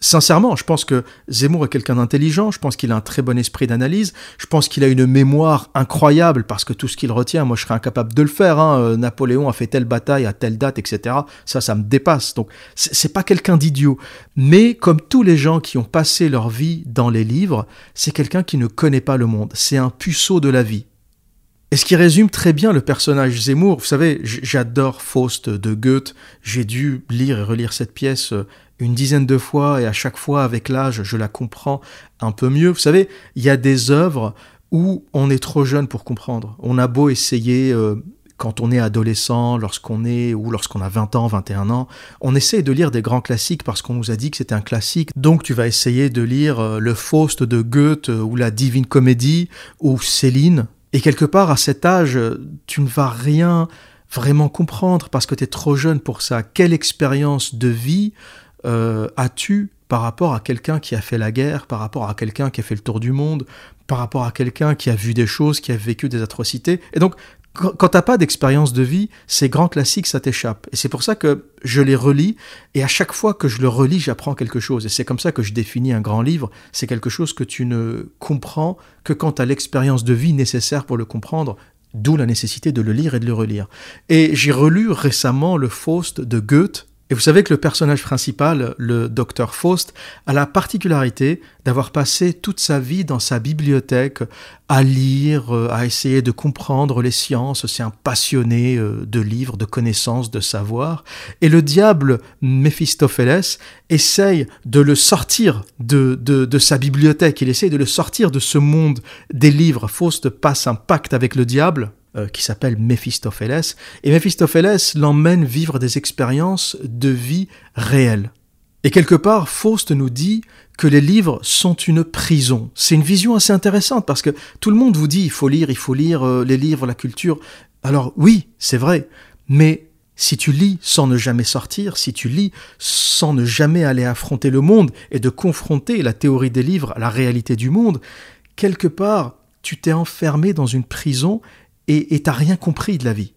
Sincèrement, je pense que Zemmour est quelqu'un d'intelligent, je pense qu'il a un très bon esprit d'analyse, je pense qu'il a une mémoire incroyable parce que tout ce qu'il retient, moi je serais incapable de le faire. Hein. Euh, Napoléon a fait telle bataille à telle date, etc. Ça, ça me dépasse. Donc c'est pas quelqu'un d'idiot. Mais comme tous les gens qui ont passé leur vie dans les livres, c'est quelqu'un qui ne connaît pas le monde. C'est un puceau de la vie. Et ce qui résume très bien le personnage Zemmour, vous savez, j'adore Faust de Goethe, j'ai dû lire et relire cette pièce euh, une dizaine de fois et à chaque fois avec l'âge je la comprends un peu mieux. Vous savez, il y a des œuvres où on est trop jeune pour comprendre. On a beau essayer euh, quand on est adolescent, lorsqu'on est ou lorsqu'on a 20 ans, 21 ans, on essaie de lire des grands classiques parce qu'on nous a dit que c'était un classique. Donc tu vas essayer de lire euh, le Faust de Goethe euh, ou la Divine Comédie ou Céline. Et quelque part à cet âge, tu ne vas rien vraiment comprendre parce que tu es trop jeune pour ça. Quelle expérience de vie euh, as-tu par rapport à quelqu'un qui a fait la guerre, par rapport à quelqu'un qui a fait le tour du monde, par rapport à quelqu'un qui a vu des choses, qui a vécu des atrocités? Et donc, quand, t'as pas d'expérience de vie, ces grands classiques, ça t'échappe. Et c'est pour ça que je les relis, et à chaque fois que je le relis, j'apprends quelque chose. Et c'est comme ça que je définis un grand livre. C'est quelque chose que tu ne comprends que quand tu as l'expérience de vie nécessaire pour le comprendre. D'où la nécessité de le lire et de le relire. Et j'ai relu récemment le Faust de Goethe, et vous savez que le personnage principal, le docteur Faust, a la particularité d'avoir passé toute sa vie dans sa bibliothèque à lire, euh, à essayer de comprendre les sciences. C'est un passionné euh, de livres, de connaissances, de savoir. Et le diable Méphistophélès essaye de le sortir de, de, de sa bibliothèque. Il essaye de le sortir de ce monde des livres. Faust passe un pacte avec le diable euh, qui s'appelle Méphistophélès, et Méphistophélès l'emmène vivre des expériences de vie réelles. Et quelque part, Faust nous dit que les livres sont une prison. C'est une vision assez intéressante parce que tout le monde vous dit il faut lire, il faut lire euh, les livres, la culture. Alors oui, c'est vrai, mais si tu lis sans ne jamais sortir, si tu lis sans ne jamais aller affronter le monde et de confronter la théorie des livres à la réalité du monde, quelque part, tu t'es enfermé dans une prison et t'as rien compris de la vie.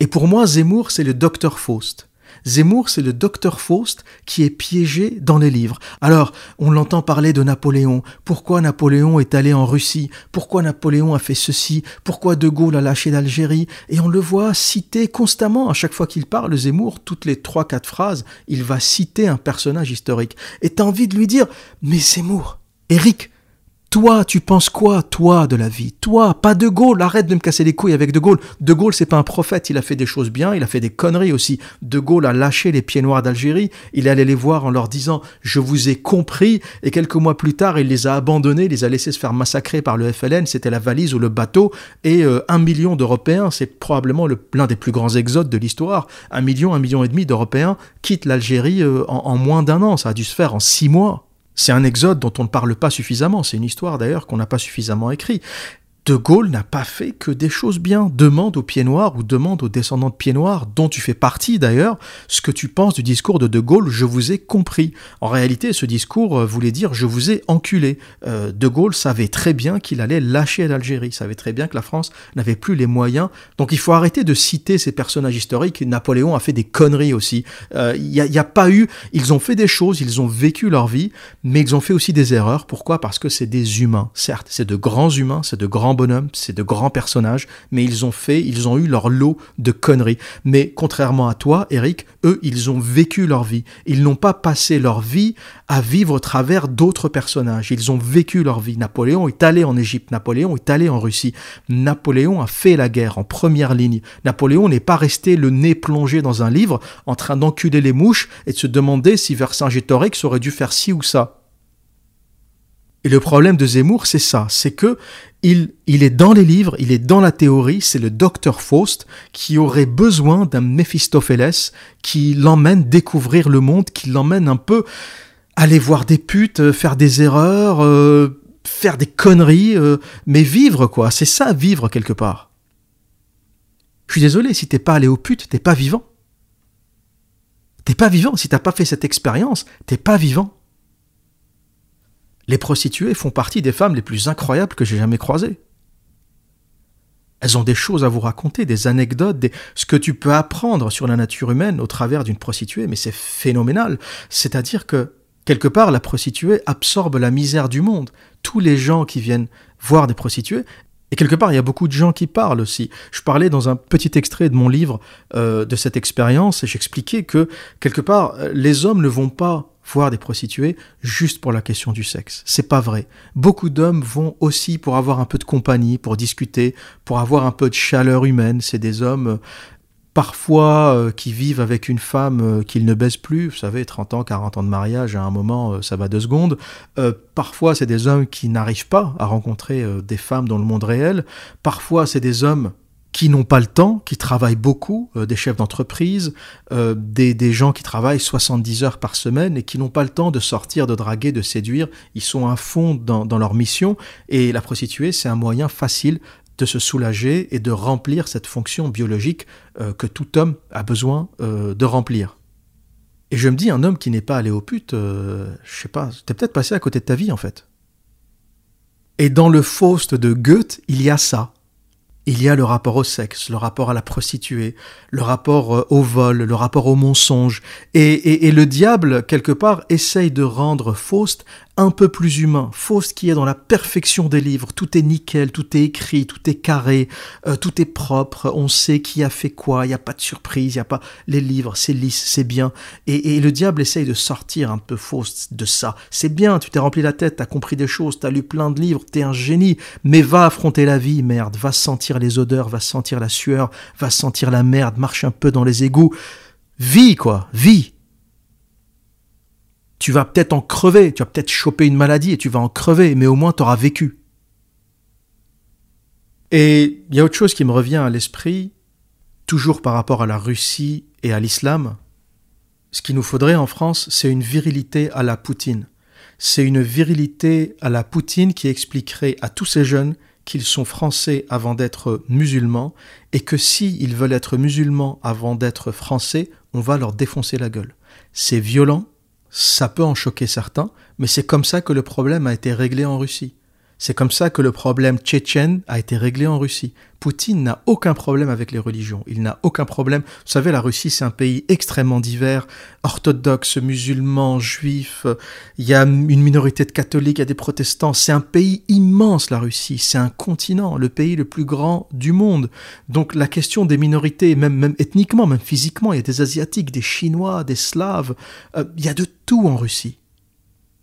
Et pour moi, Zemmour, c'est le docteur Faust. Zemmour, c'est le docteur Faust qui est piégé dans les livres. Alors, on l'entend parler de Napoléon. Pourquoi Napoléon est allé en Russie? Pourquoi Napoléon a fait ceci? Pourquoi De Gaulle a lâché l'Algérie Et on le voit citer constamment. À chaque fois qu'il parle, Zemmour, toutes les trois, quatre phrases, il va citer un personnage historique. Et t'as envie de lui dire, mais Zemmour, Eric, toi, tu penses quoi, toi, de la vie? Toi, pas De Gaulle, arrête de me casser les couilles avec De Gaulle. De Gaulle, c'est pas un prophète, il a fait des choses bien, il a fait des conneries aussi. De Gaulle a lâché les pieds noirs d'Algérie, il allait les voir en leur disant « je vous ai compris », et quelques mois plus tard, il les a abandonnés, il les a laissés se faire massacrer par le FLN, c'était la valise ou le bateau, et euh, un million d'Européens, c'est probablement l'un des plus grands exodes de l'histoire, un million, un million et demi d'Européens quittent l'Algérie euh, en, en moins d'un an, ça a dû se faire en six mois. C'est un exode dont on ne parle pas suffisamment, c'est une histoire d'ailleurs qu'on n'a pas suffisamment écrit. De Gaulle n'a pas fait que des choses bien. Demande aux pieds noirs ou demande aux descendants de pieds noirs, dont tu fais partie d'ailleurs, ce que tu penses du discours de De Gaulle, je vous ai compris. En réalité, ce discours euh, voulait dire je vous ai enculé. Euh, de Gaulle savait très bien qu'il allait lâcher l'Algérie, savait très bien que la France n'avait plus les moyens. Donc il faut arrêter de citer ces personnages historiques. Napoléon a fait des conneries aussi. Euh, il n'y a, a pas eu... Ils ont fait des choses, ils ont vécu leur vie, mais ils ont fait aussi des erreurs. Pourquoi? Parce que c'est des humains. Certes, c'est de grands humains, c'est de grands bonhommes, c'est de grands personnages, mais ils ont fait, ils ont eu leur lot de conneries. Mais contrairement à toi, Eric, eux, ils ont vécu leur vie. Ils n'ont pas passé leur vie à vivre au travers d'autres personnages. Ils ont vécu leur vie. Napoléon est allé en Égypte, Napoléon est allé en Russie. Napoléon a fait la guerre en première ligne. Napoléon n'est pas resté le nez plongé dans un livre en train d'enculer les mouches et de se demander si Vercingétorix aurait dû faire ci ou ça. Et le problème de Zemmour, c'est ça, c'est que il, il est dans les livres, il est dans la théorie, c'est le docteur Faust qui aurait besoin d'un Méphistophélès qui l'emmène découvrir le monde, qui l'emmène un peu aller voir des putes, euh, faire des erreurs, euh, faire des conneries, euh, mais vivre quoi, c'est ça vivre quelque part. Je suis désolé, si t'es pas allé aux putes, t'es pas vivant. T'es pas vivant, si t'as pas fait cette expérience, t'es pas vivant. Les prostituées font partie des femmes les plus incroyables que j'ai jamais croisées. Elles ont des choses à vous raconter, des anecdotes, ce que tu peux apprendre sur la nature humaine au travers d'une prostituée, mais c'est phénoménal. C'est-à-dire que, quelque part, la prostituée absorbe la misère du monde. Tous les gens qui viennent voir des prostituées, et quelque part, il y a beaucoup de gens qui parlent aussi. Je parlais dans un petit extrait de mon livre euh, de cette expérience et j'expliquais que, quelque part, les hommes ne vont pas voir des prostituées juste pour la question du sexe. C'est pas vrai. Beaucoup d'hommes vont aussi pour avoir un peu de compagnie, pour discuter, pour avoir un peu de chaleur humaine. C'est des hommes euh, parfois euh, qui vivent avec une femme euh, qu'ils ne baissent plus, vous savez, 30 ans, 40 ans de mariage, à un moment, ça va deux secondes. parfois, c'est des hommes qui n'arrivent pas à rencontrer des femmes dans le monde réel. Parfois, c'est des hommes qui n'ont pas le temps, qui travaillent beaucoup, euh, des chefs d'entreprise, euh, des, gens qui travaillent 70 heures par semaine et qui n'ont pas le temps de sortir, de draguer, de séduire. Ils sont à fond dans leur mission et la prostituée, c'est un moyen facile de se soulager et de remplir cette fonction biologique euh, que tout homme a besoin de remplir. Et je me dis, un homme qui n'est pas allé aux putes, je sais pas, t'es peut-être passé à côté de ta vie en fait. Et dans le Faust de Goethe, il y a ça il y a le rapport au sexe, le rapport à la prostituée, le rapport euh, au vol, le rapport au mensonge. Et, et, le diable, quelque part, essaye de rendre Faust un peu plus humain. Faust qui est dans la perfection des livres. Tout est nickel, tout est écrit, tout est carré, euh, tout est propre. On sait qui a fait quoi. Il n'y a pas de surprise. Il n'y a pas les livres. C'est lisse, c'est bien. Et, et, le diable essaye de sortir un peu Faust de ça. C'est bien. Tu t'es rempli la tête. T'as compris des choses. T'as lu plein de livres. T'es un génie. Mais va affronter la vie, merde. Va sentir les odeurs. Va sentir la sueur. Va sentir la merde. Marche un peu dans les égouts. Vie, quoi. Vie tu vas peut-être en crever, tu vas peut-être choper une maladie et tu vas en crever, mais au moins tu auras vécu. Et il y a autre chose qui me revient à l'esprit, toujours par rapport à la Russie et à l'islam. Ce qu'il nous faudrait en France, c'est une virilité à la Poutine. C'est une virilité à la Poutine qui expliquerait à tous ces jeunes qu'ils sont français avant d'être musulmans et que s'ils ils veulent être musulmans avant d'être français, on va leur défoncer la gueule. C'est violent, ça peut en choquer certains, mais c'est comme ça que le problème a été réglé en Russie. C'est comme ça que le problème tchétchène a été réglé en Russie. Poutine n'a aucun problème avec les religions. Il n'a aucun problème. Vous savez, la Russie, c'est un pays extrêmement divers, orthodoxe, musulman, juif. Il y a une minorité de catholiques, il y a des protestants. C'est un pays immense, la Russie. C'est un continent, le pays le plus grand du monde. Donc la question des minorités, même, même ethniquement, même physiquement, il y a des Asiatiques, des Chinois, des Slaves. Euh, il y a de tout en Russie.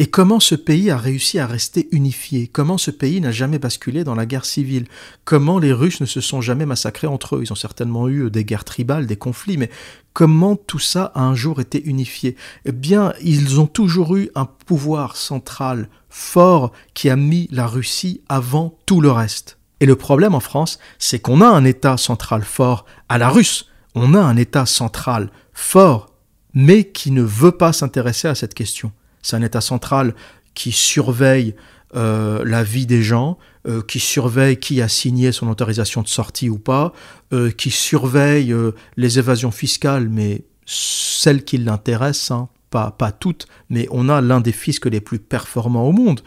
Et comment ce pays a réussi à rester unifié? Comment ce pays n'a jamais basculé dans la guerre civile? Comment les Russes ne se sont jamais massacrés entre eux? Ils ont certainement eu des guerres tribales, des conflits, mais comment tout ça a un jour été unifié? Eh bien, ils ont toujours eu un pouvoir central fort qui a mis la Russie avant tout le reste. Et le problème en France, c'est qu'on a un État central fort à la russe. On a un État central fort, mais qui ne veut pas s'intéresser à cette question. C'est un État central qui surveille euh, la vie des gens, euh, qui surveille qui a signé son autorisation de sortie ou pas, euh, qui surveille les évasions fiscales, mais celles qui l'intéressent, hein, pas, pas toutes, mais on a l'un des fiscs les plus performants au monde.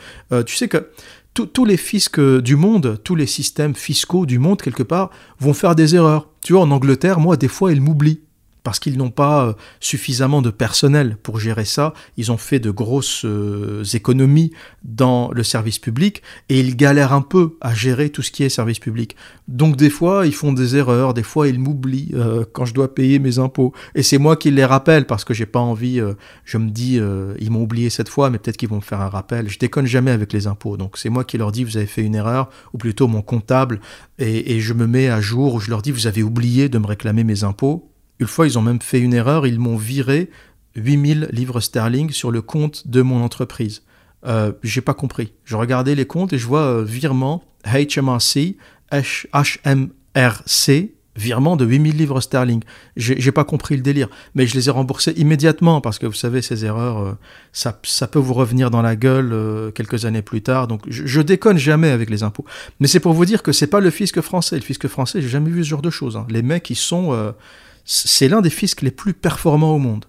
Tu sais que tous les fiscs du monde, tous les systèmes fiscaux du monde, quelque part, vont faire des erreurs. Tu vois, en Angleterre, moi, des fois, ils m'oublient. Parce qu'ils n'ont pas euh, suffisamment de personnel pour gérer ça. Ils ont fait de grosses euh, économies dans le service public et ils galèrent un peu à gérer tout ce qui est service public. Donc des fois, ils font des erreurs, des fois, ils m'oublient euh, quand je dois payer mes impôts. Et c'est moi qui les rappelle parce que j'ai pas envie, euh, je me dis, ils m'ont oublié cette fois, mais peut-être qu'ils vont me faire un rappel. Je déconne jamais avec les impôts. Donc c'est moi qui leur dis, vous avez fait une erreur, ou plutôt mon comptable, et, et je me mets à jour, où je leur dis, vous avez oublié de me réclamer mes impôts. Une fois, ils ont même fait une erreur, ils m'ont viré 8000 livres sterling sur le compte de mon entreprise. Euh, j'ai pas compris. Je regardais les comptes et je vois euh, virement HMRC, HMRC, virement de 8000 livres sterling. J'ai pas compris le délire, mais je les ai remboursés immédiatement parce que vous savez, ces erreurs, euh, ça, peut vous revenir dans la gueule euh, quelques années plus tard. Donc je, je déconne jamais avec les impôts. Mais c'est pour vous dire que c'est pas le fisc français. Le fisc français, j'ai jamais vu ce genre de choses. hein. Les mecs, ils sont. C'est l'un des fiscs les plus performants au monde.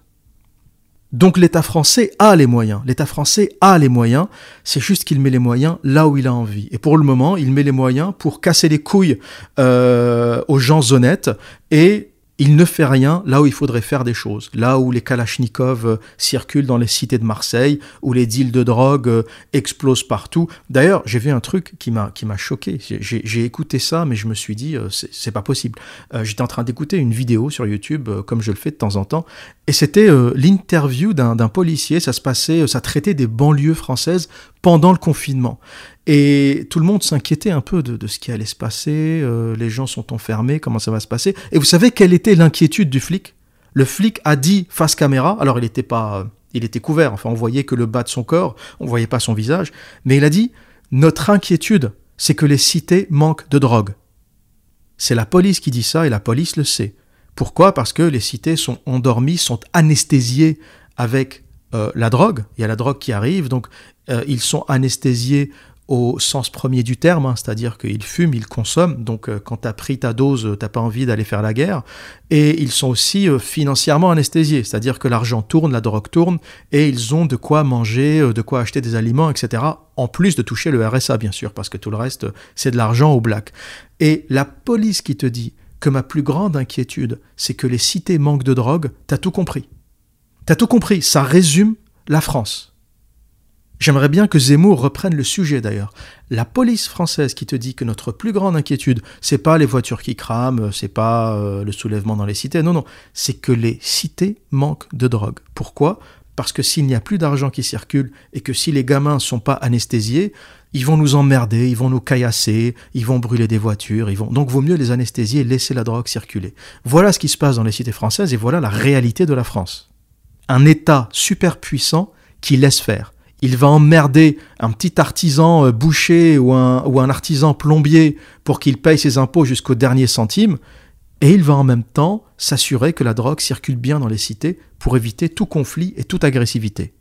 Donc l'État français a les moyens. L'État français a les moyens. C'est juste qu'il met les moyens là où il a envie. Et pour le moment, il met les moyens pour casser les couilles euh, aux gens honnêtes et il ne fait rien là où il faudrait faire des choses. Là où les Kalachnikov euh, circulent dans les cités de Marseille, où les deals de drogue euh, explosent partout. D'ailleurs, j'ai vu un truc qui m'a choqué. J'ai- écouté ça, mais je me suis dit euh, c'est pas possible. J'étais en train d'écouter une vidéo sur YouTube, comme je le fais de temps en temps, et c'était l'interview d'un policier. Ça se passait, ça traitait des banlieues françaises pendant le confinement. Et tout le monde s'inquiétait un peu de, de ce qui allait se passer. euh, les gens sont enfermés, comment ça va se passer Et vous savez quelle était l'inquiétude du flic? Le flic a dit face caméra. Alors il était pas, euh, il était couvert. Enfin, on voyait que le bas de son corps, on voyait pas son visage. Mais il a dit notre inquiétude, c'est que les cités manquent de drogue. C'est la police qui dit ça et la police le sait. Pourquoi? Parce que les cités sont endormies, sont anesthésiées avec euh, la drogue. Il y a la drogue qui arrive, donc euh, ils sont anesthésiés au sens premier du terme, hein, c'est-à-dire qu'ils fument, ils consomment, donc euh, quand tu as pris ta dose, t'as pas envie d'aller faire la guerre, et ils sont aussi euh, financièrement anesthésiés, c'est-à-dire que l'argent tourne, la drogue tourne, et ils ont de quoi manger, de quoi acheter des aliments, etc., en plus de toucher le RSA, bien sûr, parce que tout le reste, c'est de l'argent au black. Et la police qui te dit que ma plus grande inquiétude, c'est que les cités manquent de drogue, t'as tout compris. T'as tout compris, ça résume la France. J'aimerais bien que Zemmour reprenne le sujet d'ailleurs. La police française qui te dit que notre plus grande inquiétude, c'est pas les voitures qui crament, c'est pas euh, le soulèvement dans les cités, non, non, c'est que les cités manquent de drogue. Pourquoi? Parce que s'il n'y a plus d'argent qui circule et que si les gamins sont pas anesthésiés, ils vont nous emmerder, ils vont nous caillasser, ils vont brûler des voitures, ils vont. Donc vaut mieux les anesthésier et laisser la drogue circuler. Voilà ce qui se passe dans les cités françaises et voilà la réalité de la France. Un État super puissant qui laisse faire. Il va emmerder un petit artisan euh, boucher ou un, ou un artisan plombier pour qu'il paye ses impôts jusqu'au dernier centime, et il va en même temps s'assurer que la drogue circule bien dans les cités pour éviter tout conflit et toute agressivité.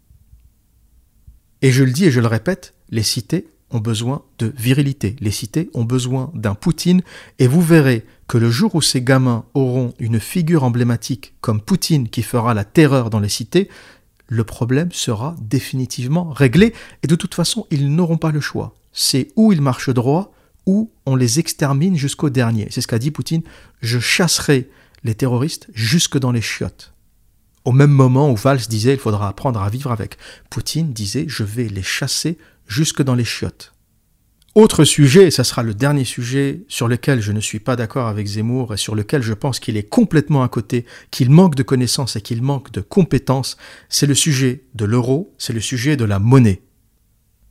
Et je le dis et je le répète, les cités ont besoin de virilité, les cités ont besoin d'un Poutine, et vous verrez que le jour où ces gamins auront une figure emblématique comme Poutine qui fera la terreur dans les cités, le problème sera définitivement réglé et de toute façon, ils n'auront pas le choix. C'est où ils marchent droit ou on les extermine jusqu'au dernier. C'est ce qu'a dit Poutine, je chasserai les terroristes jusque dans les chiottes. Au même moment où Valls disait il faudra apprendre à vivre avec, Poutine disait je vais les chasser jusque dans les chiottes. Autre sujet, et ça sera le dernier sujet sur lequel je ne suis pas d'accord avec Zemmour et sur lequel je pense qu'il est complètement à côté, qu'il manque de connaissances et qu'il manque de compétences, c'est le sujet de l'euro, c'est le sujet de la monnaie.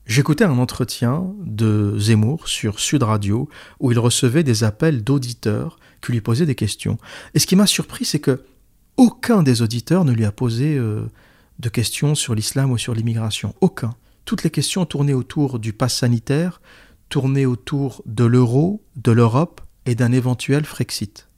J'écoutais un entretien de Zemmour sur Sud Radio où il recevait des appels d'auditeurs qui lui posaient des questions. Et ce qui m'a surpris, c'est que aucun des auditeurs ne lui a posé euh, de questions sur l'islam ou sur l'immigration. Aucun. Toutes les questions tournaient autour du pass sanitaire, tournaient autour de l'euro, de l'Europe et d'un éventuel Frexit.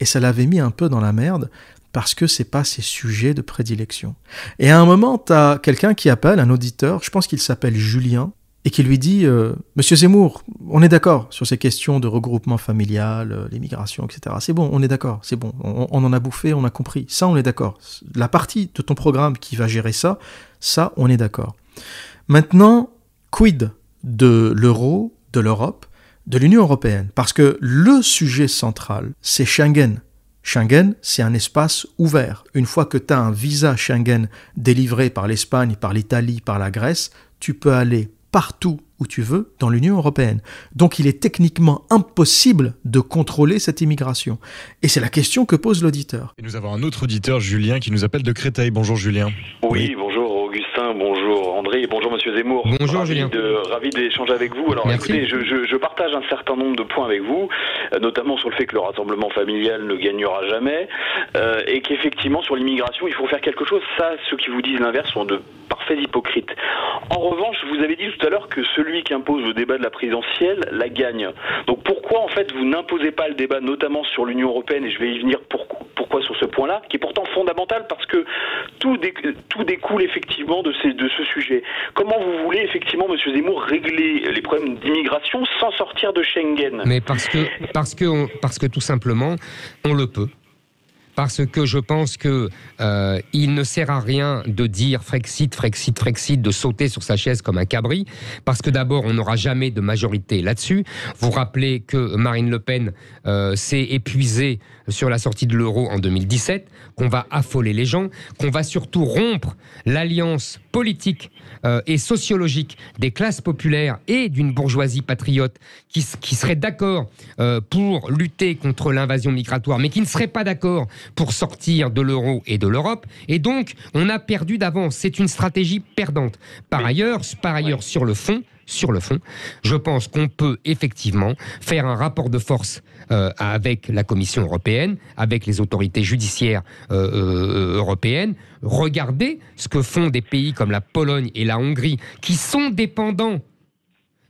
Et ça l'avait mis un peu dans la merde parce que c'est pas ses sujets de prédilection. Et à un moment, tu as quelqu'un qui appelle, un auditeur, je pense qu'il s'appelle Julien, et qui lui dit euh, Monsieur Zemmour, on est d'accord sur ces questions de regroupement familial, euh, l'immigration, etc. C'est bon, on est d'accord, c'est bon, on, on en a bouffé, on a compris. Ça, on est d'accord. La partie de ton programme qui va gérer ça, ça, on est d'accord. Maintenant, quid de l'euro, de l'Europe, de l'Union européenne Parce que le sujet central, c'est Schengen. Schengen, c'est un espace ouvert. Une fois que tu as un visa Schengen délivré par l'Espagne, par l'Italie, par la Grèce, tu peux aller partout où tu veux dans l'Union européenne. Donc il est techniquement impossible de contrôler cette immigration. Et c'est la question que pose l'auditeur. Et nous avons un autre auditeur, Julien, qui nous appelle de Créteil. Bonjour Julien. Oui, bonjour Augustin, bonjour André, bonjour Monsieur Zemmour. Bonjour, ravi Julien. De, ravi d'échanger avec vous. Alors Merci. écoutez, je, je- je partage un certain nombre de points avec vous, euh, notamment sur le fait que le rassemblement familial ne gagnera jamais, euh, et qu'effectivement sur l'immigration, il faut faire quelque chose. Ça, ceux qui vous disent l'inverse sont de parfaits hypocrites. En revanche, vous avez dit tout à l'heure que celui qui impose le débat de la présidentielle la gagne. Donc pourquoi en fait vous n'imposez pas le débat, notamment sur l'Union européenne, et je vais y venir pourquoi, sur ce point-là, qui est pourtant fondamental parce que tout, dé- tout découle effectivement de, ce sujet. Comment vous voulez effectivement, Monsieur Zemmour, régler les problèmes d'immigration sans sortir de Schengen? Mais parce que, parce que, parce que tout simplement, on le peut. Parce que je pense que euh, ne sert à rien de dire Frexit, Frexit, Frexit, de sauter sur sa chaise comme un cabri, parce que d'abord on n'aura jamais de majorité là-dessus. Vous rappelez que Marine Le Pen euh, s'est épuisée sur la sortie de l'euro en 2017, qu'on va affoler les gens, qu'on va surtout rompre l'alliance politique euh, et sociologique des classes populaires et d'une bourgeoisie patriote qui, serait d'accord euh, pour lutter contre l'invasion migratoire, mais qui ne serait pas d'accord pour sortir de l'euro et de l'Europe. Et donc, on a perdu d'avance. C'est une stratégie perdante. Par ailleurs, par ailleurs, sur le fond, sur le fond, je pense qu'on peut effectivement faire un rapport de force euh, avec la Commission européenne, avec les autorités judiciaires euh, euh, européennes, regarder ce que font des pays comme la Pologne et la Hongrie, qui sont dépendants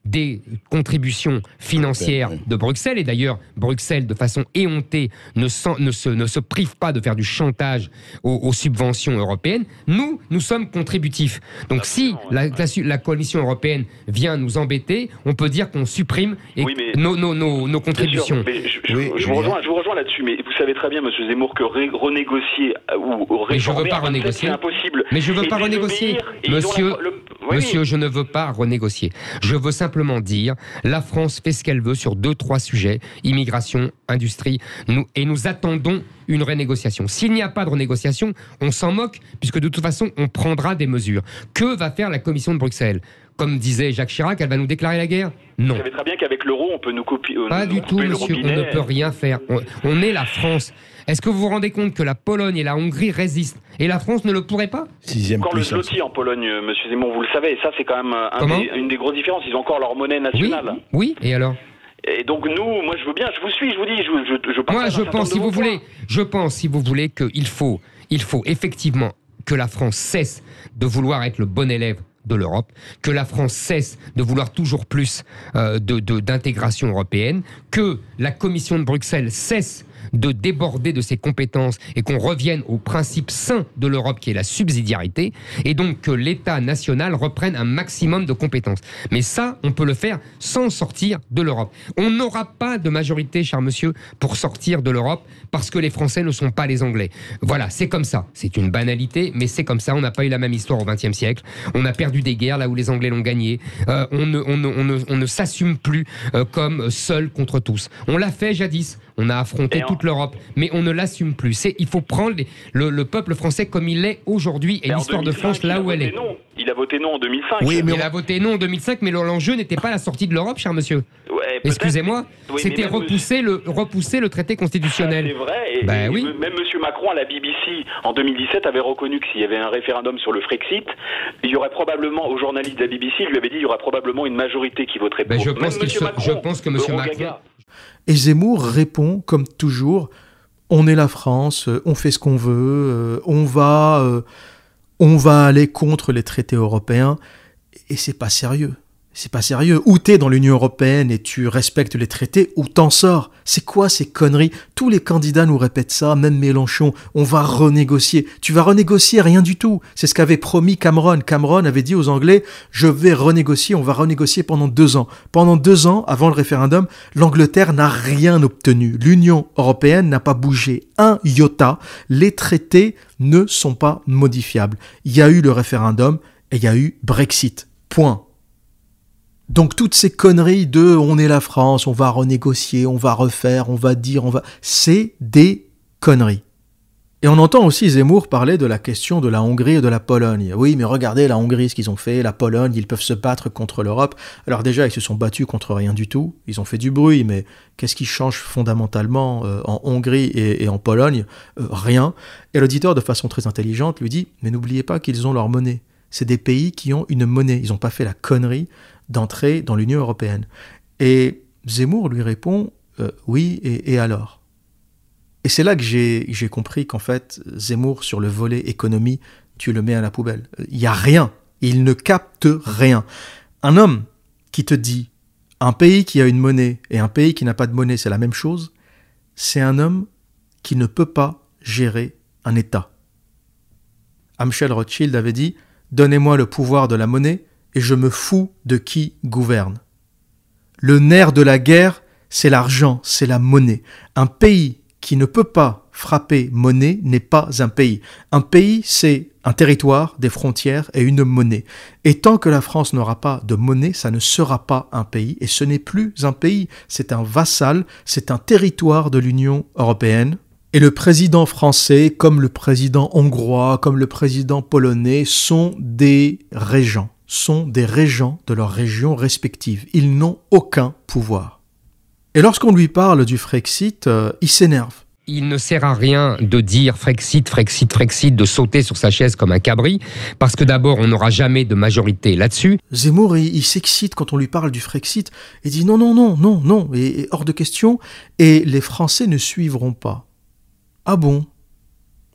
des contributions financières de Bruxelles. Et d'ailleurs, Bruxelles, de façon éhontée, ne, ne se, ne se prive pas de faire du chantage aux, aux subventions européennes. Nous, nous sommes contributifs. Donc si la, la Commission européenne vient nous embêter, on peut dire qu'on supprime et Oui, mais- nos, nos, nos, nos Bien sûr, contributions. mais je, je- Oui, je Julien. vous rejoins, je vous rejoins là-dessus, mais vous savez très bien, Monsieur Zemmour, que ré- renégocier ou, ou Mais je veux réformer pas un 27, renégocier. c'est impossible. Mais je veux Et pas renégocier. Monsieur- la- le- oui, Monsieur, je ne veux pas renégocier. Je veux simplement dire, la France fait ce qu'elle veut sur deux, trois sujets, immigration, industrie, nous, et nous attendons une renégociation. S'il n'y a pas de renégociation, on s'en moque, puisque de toute façon, on prendra des mesures. Que va faire la Commission de Bruxelles? Comme disait Jacques Chirac, elle va nous déclarer la guerre? Non. Vous savez très bien qu'avec l'euro, on peut nous copier. euh, Pas nous du tout, monsieur. On ne peut rien faire. On, on est la France. Est-ce que vous vous rendez compte que la Pologne et la Hongrie résistent Et la France ne le pourrait pas Sixième Encore le puissance. zloty en Pologne, euh, Monsieur Zemmour, vous le savez, et ça c'est quand même un des- une des grosses différences. Ils ont encore leur monnaie nationale. oui, et alors Et donc nous, moi je veux bien, je vous suis, je vous dis, je, je, Moi, je pense, si de vous voulez, je pense, si vous voulez, qu'il faut, il faut effectivement que la France cesse de vouloir être le bon élève de l'Europe, que la France cesse de vouloir toujours plus euh, de de- d'intégration européenne, que la Commission de Bruxelles cesse de déborder de ses compétences et qu'on revienne au principe sain de l'Europe qui est la subsidiarité et donc que l'État national reprenne un maximum de compétences. Mais ça, on peut le faire sans sortir de l'Europe. On n'aura pas de majorité, cher monsieur, pour sortir de l'Europe parce que les Français ne sont pas les Anglais. Voilà, c'est comme ça. C'est une banalité, mais c'est comme ça. On n'a pas eu la même histoire au XXe siècle. On a perdu des guerres là où les Anglais l'ont gagné. Euh, on ne, s'assume plus euh, comme seul contre tous. On l'a fait jadis. On a affronté Et en- toute l'Europe, mais on ne l'assume plus. C'est, il faut prendre les- le, le peuple français comme il est aujourd'hui et l'histoire de 2005, France là où elle est. Non. Il a voté non en 2005. Oui, mais Il a voté non en 2005, mais l'enjeu n'était pas la sortie de l'Europe, cher monsieur. Ouais, Excusez-moi, oui, c'était repousser le, repousser le traité constitutionnel. C'est vrai. Et, Ben et oui. Même M. Macron à la BBC en 2017 avait reconnu que s'il y avait un référendum sur le Frexit, il y aurait probablement, aux journalistes de la BBC, il lui avait dit il y aurait probablement une majorité qui voterait Ben, pour. je pense qu'il Monsieur se- Macron, je pense que Monsieur Eurogaga. Macron- Et Zemmour répond, comme toujours, on est la France, euh, on fait ce qu'on veut, euh, on va, euh, on va aller contre les traités européens. Et c'est pas sérieux. C'est pas sérieux. Ou t'es dans l'Union Européenne et tu respectes les traités, ou t'en sors? C'est quoi ces conneries? Tous les candidats nous répètent ça, même Mélenchon. On va renégocier. Tu vas renégocier rien du tout. C'est ce qu'avait promis Cameron. Cameron avait dit aux Anglais, je vais renégocier, on va renégocier pendant deux ans. Pendant deux ans, avant le référendum, l'Angleterre n'a rien obtenu. L'Union Européenne n'a pas bougé un iota. Les traités ne sont pas modifiables. Il y a eu le référendum et il y a eu Brexit. Point. Donc toutes ces conneries de on est la France, on va renégocier, on va refaire, on va dire, on va... C'est des conneries. Et on entend aussi Zemmour parler de la question de la Hongrie et de la Pologne. Oui, mais regardez la Hongrie, ce qu'ils ont fait, la Pologne, ils peuvent se battre contre l'Europe. Alors déjà, ils se sont battus contre rien du tout. Ils ont fait du bruit, mais qu'est-ce qui change fondamentalement euh, en Hongrie et, en Pologne? Euh, Rien. Et l'auditeur, de façon très intelligente, lui dit, mais n'oubliez pas qu'ils ont leur monnaie. C'est des pays qui ont une monnaie. Ils n'ont pas fait la connerie d'entrer dans l'Union européenne. Et Zemmour lui répond euh, oui, et, alors? Et c'est là que j'ai compris qu'en fait, Zemmour, sur le volet économie, tu le mets à la poubelle. Il n'y a rien. Il ne capte rien. Un homme qui te dit un pays qui a une monnaie et un pays qui n'a pas de monnaie, c'est la même chose, c'est un homme qui ne peut pas gérer un État. Amschel Rothschild avait dit Donnez-moi le pouvoir de la monnaie et je me fous de qui gouverne. Le nerf de la guerre, c'est l'argent, c'est la monnaie. Un pays qui ne peut pas frapper monnaie n'est pas un pays. Un pays, c'est un territoire, des frontières et une monnaie. Et tant que la France n'aura pas de monnaie, ça ne sera pas un pays. Et ce n'est plus un pays, c'est un vassal, c'est un territoire de l'Union européenne. Et le président français, comme le président hongrois, comme le président polonais, sont des régents sont des régents de leurs régions respectives. Ils n'ont aucun pouvoir. Et lorsqu'on lui parle du Frexit, euh, il s'énerve. Il ne sert à rien de dire Frexit, Frexit, Frexit, de sauter sur sa chaise comme un cabri, parce que d'abord, on n'aura jamais de majorité là-dessus. Zemmour, il, s'excite quand on lui parle du Frexit, et dit non, non, non, non, non, et hors de question, et les Français ne suivront pas. Ah bon?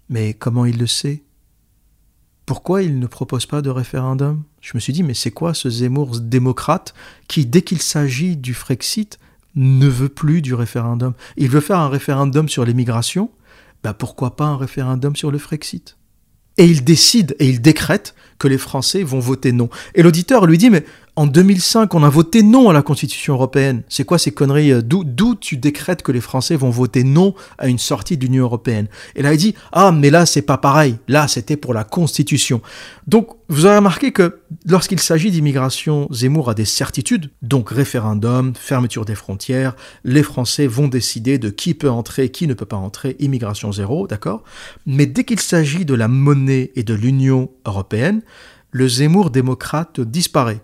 Mais comment il le sait? Pourquoi il ne propose pas de référendum? Je me suis dit, mais c'est quoi ce Zemmour démocrate qui, dès qu'il s'agit du Frexit, ne veut plus du référendum? Il veut faire un référendum sur l'immigration, bah pourquoi pas un référendum sur le Frexit? Et il décide et il décrète que les Français vont voter non. Et l'auditeur lui dit, mais en 2005, on a voté non à la Constitution européenne. C'est quoi ces conneries euh, D'où tu décrètes que les Français vont voter non à une sortie de l'Union européenne? Et là, il dit Ah, mais là, c'est pas pareil. Là, c'était pour la Constitution. Donc, vous aurez remarqué que lorsqu'il s'agit d'immigration, Zemmour a des certitudes. Donc, référendum, fermeture des frontières, les Français vont décider de qui peut entrer, qui ne peut pas entrer, immigration zéro, d'accord? Mais dès qu'il s'agit de la monnaie et de l'Union européenne, le Zemmour démocrate disparaît.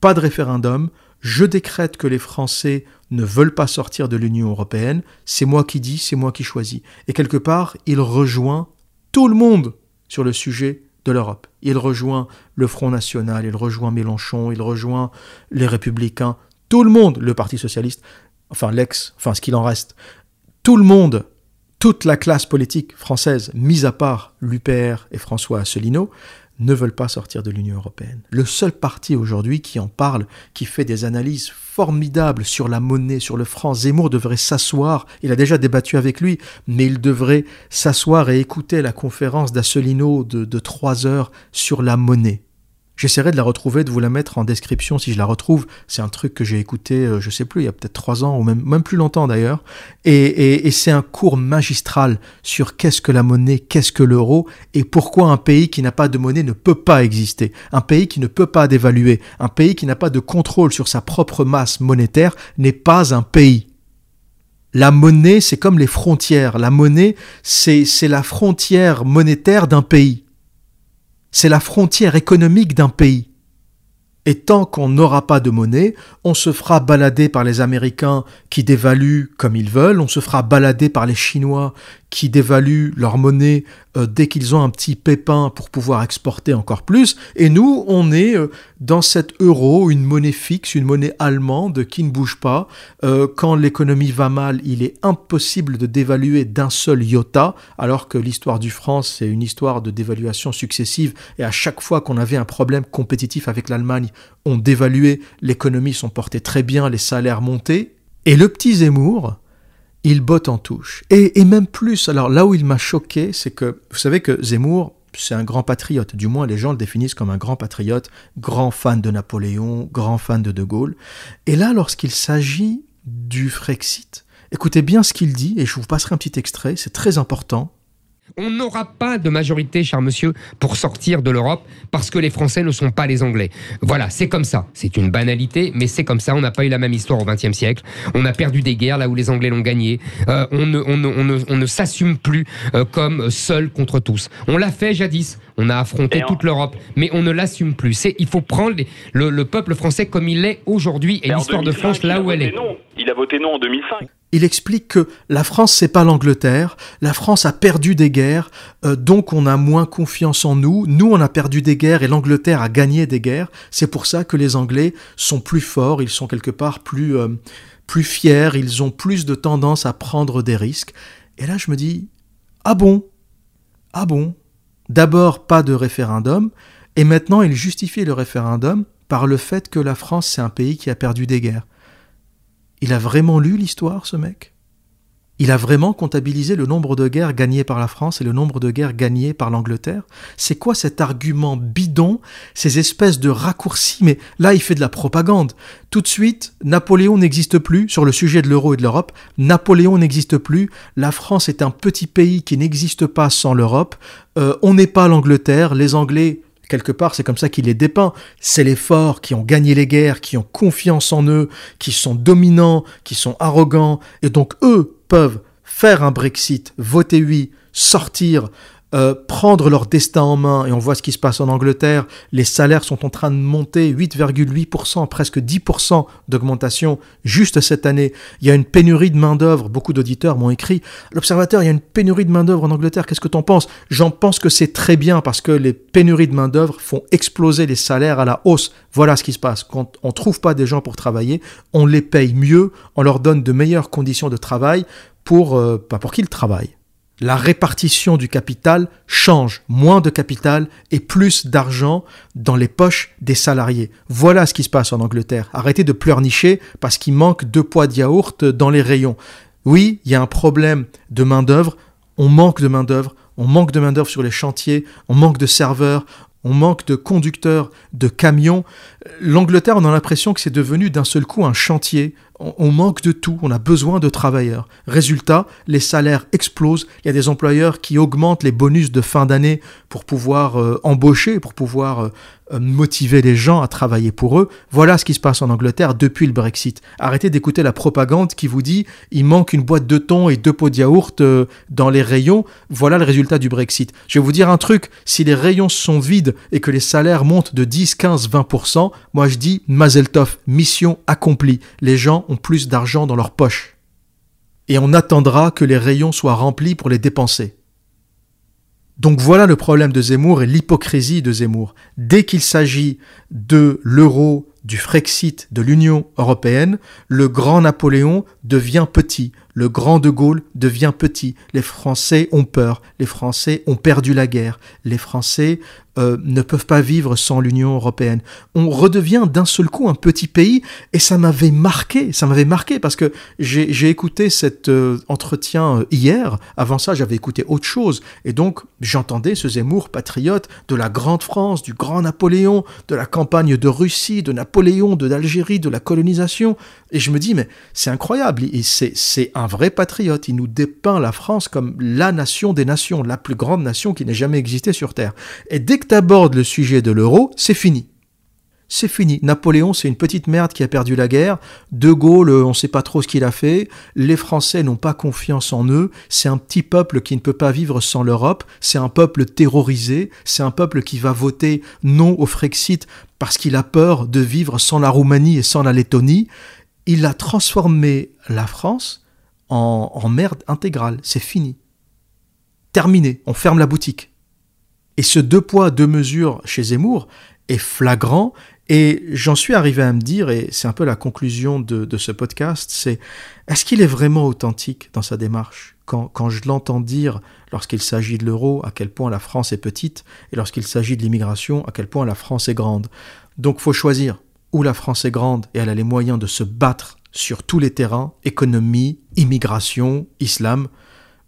Pas de référendum, je décrète que les Français ne veulent pas sortir de l'Union européenne, c'est moi qui dis, c'est moi qui choisis. Et quelque part, il rejoint tout le monde sur le sujet de l'Europe. Il rejoint le Front National, il rejoint Mélenchon, il rejoint les Républicains, tout le monde, le Parti Socialiste, enfin l'ex, enfin ce qu'il en reste, tout le monde, toute la classe politique française, mis à part l'UPR et François Asselineau, ne veulent pas sortir de l'Union européenne. Le seul parti aujourd'hui qui en parle, qui fait des analyses formidables sur la monnaie, sur le franc, Zemmour devrait s'asseoir, il a déjà débattu avec lui, mais il devrait s'asseoir et écouter la conférence d'Asselino de, de trois heures sur la monnaie. J'essaierai de la retrouver, de vous la mettre en description si je la retrouve. C'est un truc que j'ai écouté, euh, je sais plus, il y a peut-être trois ans, ou même, même plus longtemps d'ailleurs. Et, et, c'est un cours magistral sur qu'est-ce que la monnaie, qu'est-ce que l'euro, et pourquoi un pays qui n'a pas de monnaie ne peut pas exister. Un pays qui ne peut pas dévaluer, un pays qui n'a pas de contrôle sur sa propre masse monétaire n'est pas un pays. La monnaie, c'est comme les frontières. La monnaie, c'est la frontière monétaire d'un pays c'est la frontière économique d'un pays. Et tant qu'on n'aura pas de monnaie, on se fera balader par les Américains qui dévaluent comme ils veulent, on se fera balader par les Chinois qui dévaluent leur monnaie euh, dès qu'ils ont un petit pépin pour pouvoir exporter encore plus. Et nous, on est euh, dans cet euro, une monnaie fixe, une monnaie allemande qui ne bouge pas. Euh, quand l'économie va mal, il est impossible de dévaluer d'un seul iota, alors que l'histoire du France, c'est une histoire de dévaluation successive. Et à chaque fois qu'on avait un problème compétitif avec l'Allemagne, on dévaluait, l'économie s'en portait très bien, les salaires montaient. Et le petit Zemmour, il botte en touche. Et, même plus, alors là où il m'a choqué, c'est que, vous savez que Zemmour, c'est un grand patriote, du moins les gens le définissent comme un grand patriote, grand fan de Napoléon, grand fan de De Gaulle. Et là, lorsqu'il s'agit du Frexit, écoutez bien ce qu'il dit, et je vous passerai un petit extrait, c'est très important. On n'aura pas de majorité, cher monsieur, pour sortir de l'Europe parce que les Français ne sont pas les Anglais. Voilà, c'est comme ça. C'est une banalité, mais c'est comme ça. On n'a pas eu la même histoire au XXe siècle. On a perdu des guerres là où les Anglais l'ont gagné. Euh, on ne, on ne, on ne, on ne s'assume plus euh, comme seul contre tous. On l'a fait jadis. On a affronté toute l'Europe, mais on ne l'assume plus. C'est, il faut prendre les- le, le peuple français comme il est aujourd'hui et l'histoire de 2005, France là où elle est. Non. Il a voté non en 2005. Il explique que la France, c'est pas l'Angleterre. La France a perdu des guerres, euh, donc on a moins confiance en nous. Nous, on a perdu des guerres et l'Angleterre a gagné des guerres. C'est pour ça que les Anglais sont plus forts. Ils sont quelque part plus euh, plus fiers. Ils ont plus de tendance à prendre des risques. Et là, je me dis ah bon, ah bon? D'abord, pas de référendum, et maintenant, il justifie le référendum par le fait que la France, c'est un pays qui a perdu des guerres. Il a vraiment lu l'histoire, ce mec? Il a vraiment comptabilisé le nombre de guerres gagnées par la France et le nombre de guerres gagnées par l'Angleterre? C'est quoi cet argument bidon, ces espèces de raccourcis? Mais là, il fait de la propagande. Tout de suite, Napoléon n'existe plus sur le sujet de l'euro et de l'Europe. Napoléon n'existe plus. La France est un petit pays qui n'existe pas sans l'Europe. Euh, on n'est pas l'Angleterre. Les Anglais quelque part, c'est comme ça qu'il les dépeint. C'est les forts qui ont gagné les guerres, qui ont confiance en eux, qui sont dominants, qui sont arrogants, et donc eux peuvent faire un Brexit, voter oui, sortir, euh, prendre leur destin en main, et on voit ce qui se passe en Angleterre, les salaires sont en train de monter. 8,8%, presque 10% d'augmentation juste cette année. Il y a une pénurie de main-d'œuvre, beaucoup d'auditeurs m'ont écrit, l'observateur, il y a une pénurie de main-d'œuvre en Angleterre, qu'est-ce que t'en penses? J'en pense que c'est très bien parce que les pénuries de main-d'œuvre font exploser les salaires à la hausse. Voilà ce qui se passe. Quand on trouve pas des gens pour travailler, on les paye mieux, on leur donne de meilleures conditions de travail pour, euh, pour qu'ils travaillent la répartition du capital change. Moins de capital et plus d'argent dans les poches des salariés. Voilà ce qui se passe en Angleterre. Arrêtez de pleurnicher parce qu'il manque deux poids de yaourt dans les rayons. Oui, il y a un problème de main-d'œuvre. On manque de main-d'œuvre. On manque de main-d'œuvre sur les chantiers. On manque de serveurs. On manque de conducteurs, de camions. L'Angleterre, on a l'impression que c'est devenu d'un seul coup un chantier. On, manque de tout. On a besoin de travailleurs. Résultat, les salaires explosent. Il y a des employeurs qui augmentent les bonus de fin d'année pour pouvoir euh, embaucher, pour pouvoir euh, motiver les gens à travailler pour eux. Voilà ce qui se passe en Angleterre depuis le Brexit. Arrêtez d'écouter la propagande qui vous dit il manque une boîte de thon et deux pots de yaourt euh, dans les rayons. Voilà le résultat du Brexit. Je vais vous dire un truc, si les rayons sont vides et que les salaires montent de 10, 15, 20%, moi je dis Mazel Tov, mission accomplie. Les gens ont plus d'argent dans leur poche. Et on attendra que les rayons soient remplis pour les dépenser. Donc voilà le problème de Zemmour et l'hypocrisie de Zemmour. Dès qu'il s'agit de l'euro, du Frexit, de l'Union européenne, le grand Napoléon devient petit, le grand de Gaulle devient petit. Les Français ont peur, les Français ont perdu la guerre, les Français euh, ne peuvent pas vivre sans l'Union européenne. On redevient d'un seul coup un petit pays et ça m'avait marqué, ça m'avait marqué parce que j'ai écouté cet euh, entretien euh, hier. Avant ça, j'avais écouté autre chose et donc j'entendais ce Zemmour patriote de la grande France, du grand Napoléon, de la campagne de Russie, de Napoléon, de l'Algérie, de la colonisation et je me dis mais c'est incroyable, et c'est c'est un vrai patriote. Il nous dépeint la France comme la nation des nations, la plus grande nation qui n'ait jamais existé sur Terre. Et dès que tu abordes le sujet de l'euro, c'est fini. C'est fini. Napoléon, c'est une petite merde qui a perdu la guerre. De Gaulle, euh, on ne sait pas trop ce qu'il a fait. Les Français n'ont pas confiance en eux. C'est un petit peuple qui ne peut pas vivre sans l'Europe. C'est un peuple terrorisé. C'est un peuple qui va voter non au Frexit parce qu'il a peur de vivre sans la Roumanie et sans la Lettonie. Il a transformé la France en, merde intégrale. C'est fini. terminé, on ferme la boutique. Et ce deux poids, deux mesures chez Zemmour est flagrant et j'en suis arrivé à me dire, et c'est un peu la conclusion de, ce podcast, c'est est-ce qu'il est vraiment authentique dans sa démarche? Quand, quand je l'entends dire lorsqu'il s'agit de l'euro, à quel point la France est petite, et lorsqu'il s'agit de l'immigration, à quel point la France est grande. Donc faut choisir où la France est grande et elle a les moyens de se battre sur tous les terrains, économie, immigration, islam,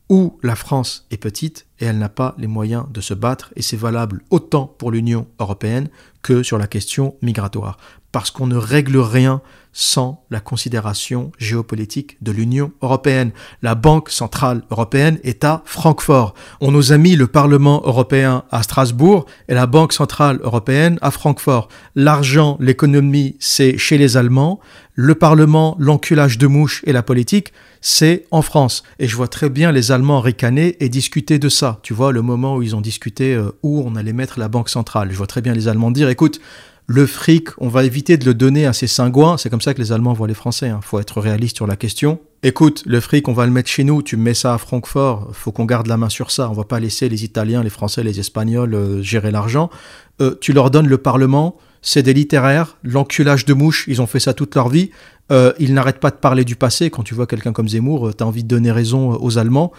où la France est petite et elle n'a pas les moyens de se battre, et c'est valable autant pour l'Union européenne que sur la question migratoire, parce qu'on ne règle rien sans la considération géopolitique de l'Union européenne. La Banque centrale européenne est à Francfort. On nous a mis le Parlement européen à Strasbourg et la Banque centrale européenne à Francfort. L'argent, l'économie, c'est chez les Allemands. Le Parlement, l'enculage de mouches et la politique, c'est en France. Et je vois très bien les Allemands ricaner et discuter de ça. Tu vois, le moment où ils ont discuté euh, où on allait mettre la Banque centrale. Je vois très bien les Allemands dire, écoute, le fric, on va éviter de le donner à ces cingouins. C'est comme ça que les Allemands voient les Français. Hein. faut être réaliste sur la question. Écoute, le fric, on va le mettre chez nous. Tu mets ça à Francfort. Faut qu'on garde la main sur ça. On va pas laisser les Italiens, les Français, les Espagnols euh, gérer l'argent. Euh, tu leur donnes le Parlement. C'est des littéraires. L'enculage de mouches, ils ont fait ça toute leur vie. Euh, ils n'arrêtent pas de parler du passé. Quand tu vois quelqu'un comme Zemmour, tu as envie de donner raison aux Allemands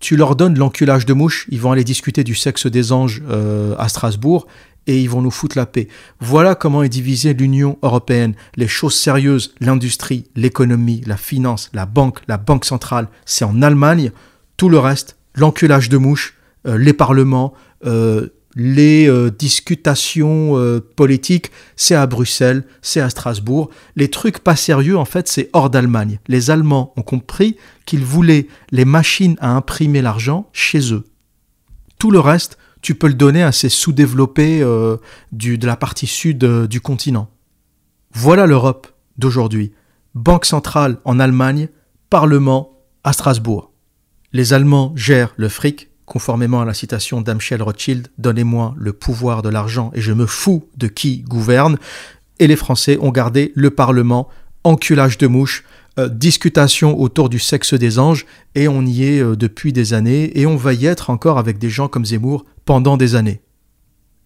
tu leur donnes l'enculage de mouches, ils vont aller discuter du sexe des anges à Strasbourg, et ils vont nous foutre la paix. Voilà comment est divisée l'Union européenne. Les choses sérieuses, l'industrie, l'économie, la finance, la banque, la banque centrale, c'est en Allemagne. Tout le reste, l'enculage de mouches, euh, les parlements, euh, les euh, discutations politiques, c'est à Bruxelles, c'est à Strasbourg. Les trucs pas sérieux, en fait, c'est hors d'Allemagne. Les Allemands ont compris qu'ils voulaient les machines à imprimer l'argent chez eux. Tout le reste, tu peux le donner à ces sous-développés euh, de la partie sud euh, du continent. Voilà l'Europe d'aujourd'hui. Banque centrale en Allemagne, Parlement à Strasbourg. Les Allemands gèrent le fric, conformément à la citation d'Amschel Rothschild, Donnez-moi le pouvoir de l'argent et je me fous de qui gouverne. Et les Français ont gardé le Parlement, enculage de mouche, euh, discutation autour du sexe des anges, et on y est depuis des années, et on va y être encore avec des gens comme Zemmour pendant des années.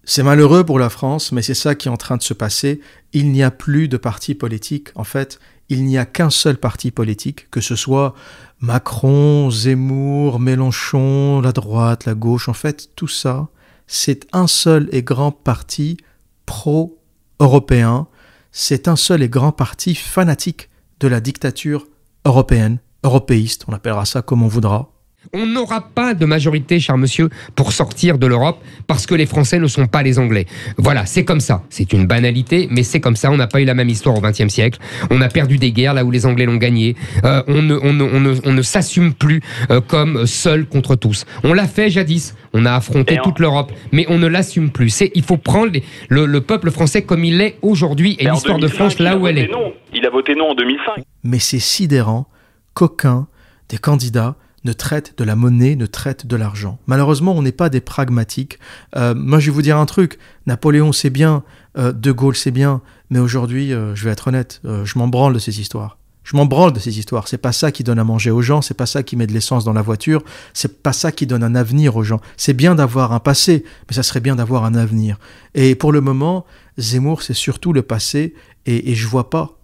C'est malheureux pour la France, mais c'est ça qui est en train de se passer. Il n'y a plus de parti politique. En fait, il n'y a qu'un seul parti politique, que ce soit Macron, Zemmour, Mélenchon, la droite, la gauche. En fait, tout ça, c'est un seul et grand parti pro-européen. C'est un seul et grand parti fanatique de la dictature européenne, européiste, on appellera ça comme on voudra. On n'aura pas de majorité, cher monsieur, pour sortir de l'Europe parce que les Français ne sont pas les Anglais. Voilà, c'est comme ça. C'est une banalité, mais c'est comme ça. On n'a pas eu la même histoire au XXe siècle. On a perdu des guerres là où les Anglais l'ont gagné. Euh, on ne, on ne, on ne, s'assume plus euh, comme seul contre tous. On l'a fait jadis. On a affronté toute l'Europe, mais on ne l'assume plus. C'est, il faut prendre le, peuple français comme il est aujourd'hui et l'histoire de France là où elle est. Non. Il a voté non en 2005. Mais c'est sidérant qu'aucun des candidats ne traite de la monnaie, ne traite de l'argent. Malheureusement, on n'est pas des pragmatiques. Euh, moi, je vais vous dire un truc. Napoléon, c'est bien. Euh, de Gaulle, c'est bien. Mais aujourd'hui, euh, je vais être honnête, je m'en branle de ces histoires. Je m'en branle de ces histoires. C'est pas ça qui donne à manger aux gens. C'est pas ça qui met de l'essence dans la voiture. C'est pas ça qui donne un avenir aux gens. C'est bien d'avoir un passé, mais ça serait bien d'avoir un avenir. Et pour le moment, Zemmour, c'est surtout le passé. Et, et je vois pas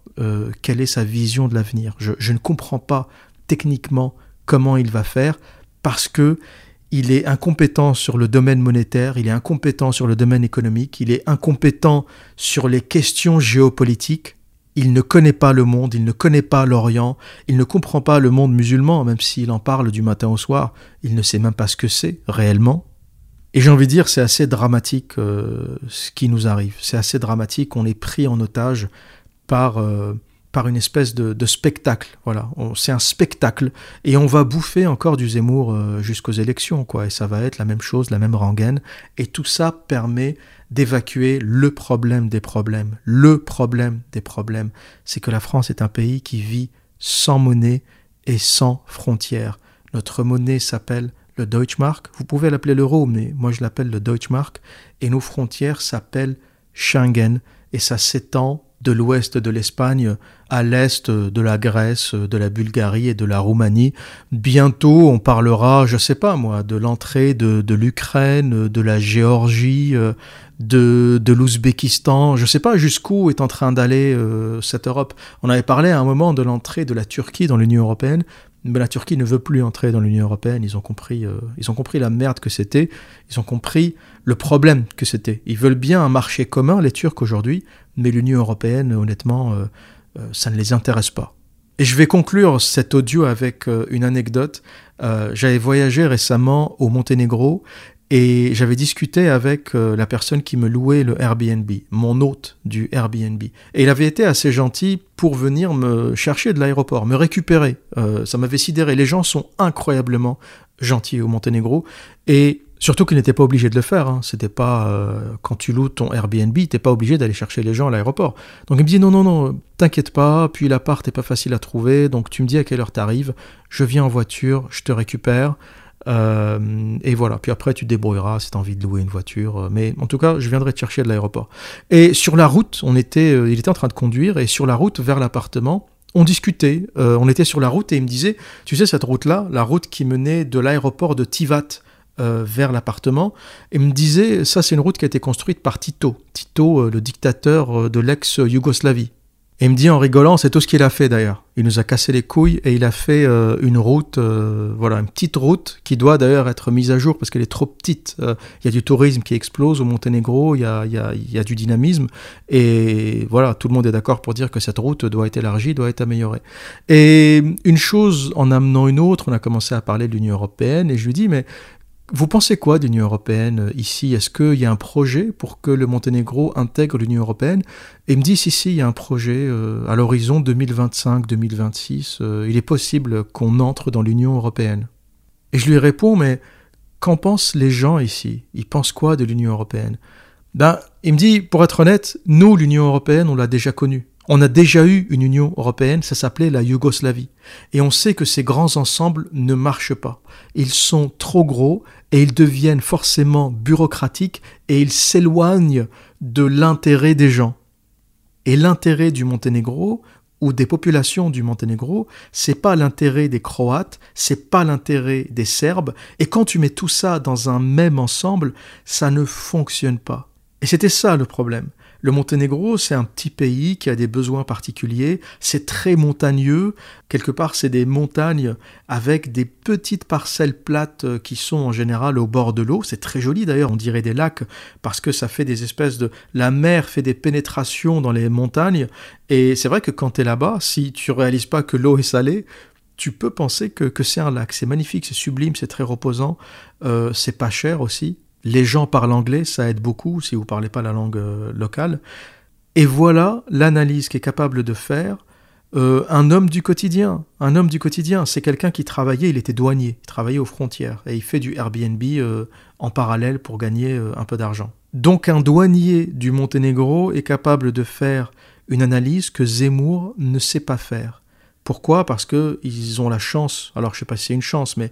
quelle est sa vision de l'avenir. Je, je ne comprends pas techniquement comment il va faire, parce que il est incompétent sur le domaine monétaire, il est incompétent sur le domaine économique, il est incompétent sur les questions géopolitiques, il ne connaît pas le monde, il ne connaît pas l'Orient, il ne comprend pas le monde musulman, même s'il en parle du matin au soir, il ne sait même pas ce que c'est réellement. Et j'ai envie de dire, c'est assez dramatique euh, ce qui nous arrive, c'est assez dramatique, on est pris en otage par... Euh, par une espèce de, spectacle. Voilà, c'est un spectacle et on va bouffer encore du Zemmour euh, jusqu'aux élections, quoi. Et ça va être la même chose, la même rengaine. Et tout ça permet d'évacuer le problème des problèmes. Le problème des problèmes, c'est que la France est un pays qui vit sans monnaie et sans frontières. Notre monnaie s'appelle le Deutschmark. Vous pouvez l'appeler l'euro, mais moi je l'appelle le Deutschmark. Et nos frontières s'appellent Schengen et ça s'étend de l'ouest de l'Espagne à l'est de la Grèce, de la Bulgarie et de la Roumanie. Bientôt, on parlera, je sais pas moi, de l'entrée de, de l'Ukraine, de la Géorgie, de, de l'Ouzbékistan. Je sais pas jusqu'où est en train d'aller euh, cette Europe. On avait parlé à un moment de l'entrée de la Turquie dans l'Union européenne. Mais la Turquie ne veut plus entrer dans l'Union européenne. Ils ont compris, euh, ils ont compris la merde que c'était. Ils ont compris le problème que c'était. Ils veulent bien un marché commun, les Turcs aujourd'hui, mais l'Union européenne, honnêtement, euh, euh, ça ne les intéresse pas. Et je vais conclure cet audio avec une anecdote. J'avais voyagé récemment au Monténégro et j'avais discuté avec euh, la personne qui me louait le Airbnb, mon hôte du Airbnb. Et il avait été assez gentil pour venir me chercher de l'aéroport, me récupérer. Euh, ça m'avait sidéré. Les gens sont incroyablement gentils au Monténégro. Et surtout qu'ils n'étaient pas obligés de le faire. Hein. C'était pas euh, quand tu loues ton Airbnb, t'es pas obligé d'aller chercher les gens à l'aéroport. Donc il me dit non non non, t'inquiète pas. Puis l'appart est pas facile à trouver, donc tu me dis à quelle heure t'arrives. Je viens en voiture, je te récupère. Euh, et voilà, puis après tu débrouilleras si tu envie de louer une voiture. Euh, mais en tout cas, je viendrai te chercher de l'aéroport. Et sur la route, on était, euh, il était en train de conduire, et sur la route vers l'appartement, on discutait. on était sur la route et il me disait, tu sais, cette route-là, la route qui menait de l'aéroport de Tivat vers l'appartement, il me disait, ça c'est une route qui a été construite par Tito. Tito, le dictateur de l'ex-Yougoslavie. Et il me dit en rigolant, c'est tout ce qu'il a fait d'ailleurs. Il nous a cassé les couilles et il a fait euh, une route, euh, voilà, une petite route qui doit d'ailleurs être mise à jour parce qu'elle est trop petite. Euh, il y a du tourisme qui explose au Monténégro, il y a, y, a, y a, du dynamisme et voilà, tout le monde est d'accord pour dire que cette route doit être élargie, doit être améliorée. Et une chose en amenant une autre, on a commencé à parler de l'Union européenne et je lui dis mais vous pensez quoi de l'Union européenne euh, ici? Est-ce qu'il y a un projet pour que le Monténégro intègre l'Union européenne? Et me dit si, si, il y a un projet euh, à l'horizon 2025-2026. Euh, il est possible qu'on entre dans l'Union européenne? Et je lui réponds mais qu'en pensent les gens ici? Ils pensent quoi de l'Union européenne? Ben, il me dit pour être honnête, nous, l'Union européenne, on l'a déjà connue. On a déjà eu une Union européenne, ça s'appelait la Yougoslavie. Et on sait que ces grands ensembles ne marchent pas. Ils sont trop gros et ils deviennent forcément bureaucratiques et ils s'éloignent de l'intérêt des gens. Et l'intérêt du Monténégro ou des populations du Monténégro, c'est pas l'intérêt des Croates, c'est pas l'intérêt des Serbes, et quand tu mets tout ça dans un même ensemble, ça ne fonctionne pas. Et c'était ça le problème. Le Monténégro, c'est un petit pays qui a des besoins particuliers, c'est très montagneux, quelque part c'est des montagnes avec des petites parcelles plates euh, qui sont en général au bord de l'eau, c'est très joli d'ailleurs, on dirait des lacs parce que ça fait des espèces de... La mer fait des pénétrations dans les montagnes. Et c'est vrai que quand tu es là-bas, si tu réalises pas que l'eau est salée, tu peux penser que, que c'est un lac, c'est magnifique, c'est sublime, c'est très reposant, euh, c'est pas cher aussi, les gens parlent anglais, ça aide beaucoup si vous ne parlez pas la langue euh, locale. Et voilà l'analyse qu'est capable de faire euh, un homme du quotidien. Un homme du quotidien, c'est quelqu'un qui travaillait, il était douanier, il travaillait aux frontières et il fait du Airbnb euh, en parallèle pour gagner un peu d'argent. Donc un douanier du Monténégro est capable de faire une analyse que Zemmour ne sait pas faire. Pourquoi? Parce qu'ils ont la chance, alors je ne sais pas si c'est une chance, mais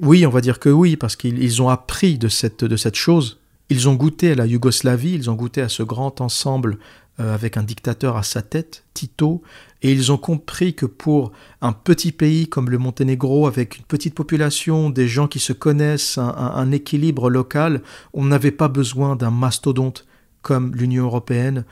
oui, on va dire que oui, parce qu'ils ont appris de cette, de cette chose. Ils ont goûté à la Yougoslavie, ils ont goûté à ce grand ensemble euh, avec un dictateur à sa tête, Tito, et ils ont compris que pour un petit pays comme le Monténégro, avec une petite population, des gens qui se connaissent, un, équilibre local, on n'avait pas besoin d'un mastodonte comme l'Union européenne,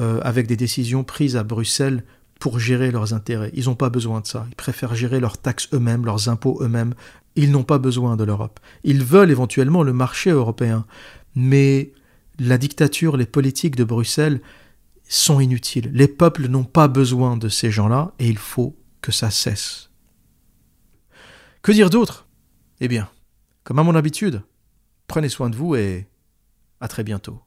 euh, avec des décisions prises à Bruxelles pour gérer leurs intérêts. Ils n'ont pas besoin de ça. Ils préfèrent gérer leurs taxes eux-mêmes, leurs impôts eux-mêmes. Ils n'ont pas besoin de l'Europe. Ils veulent éventuellement le marché européen. Mais la dictature, les politiques de Bruxelles sont inutiles. Les peuples n'ont pas besoin de ces gens-là et il faut que ça cesse. Que dire d'autre? Eh bien, comme à mon habitude, prenez soin de vous et à très bientôt.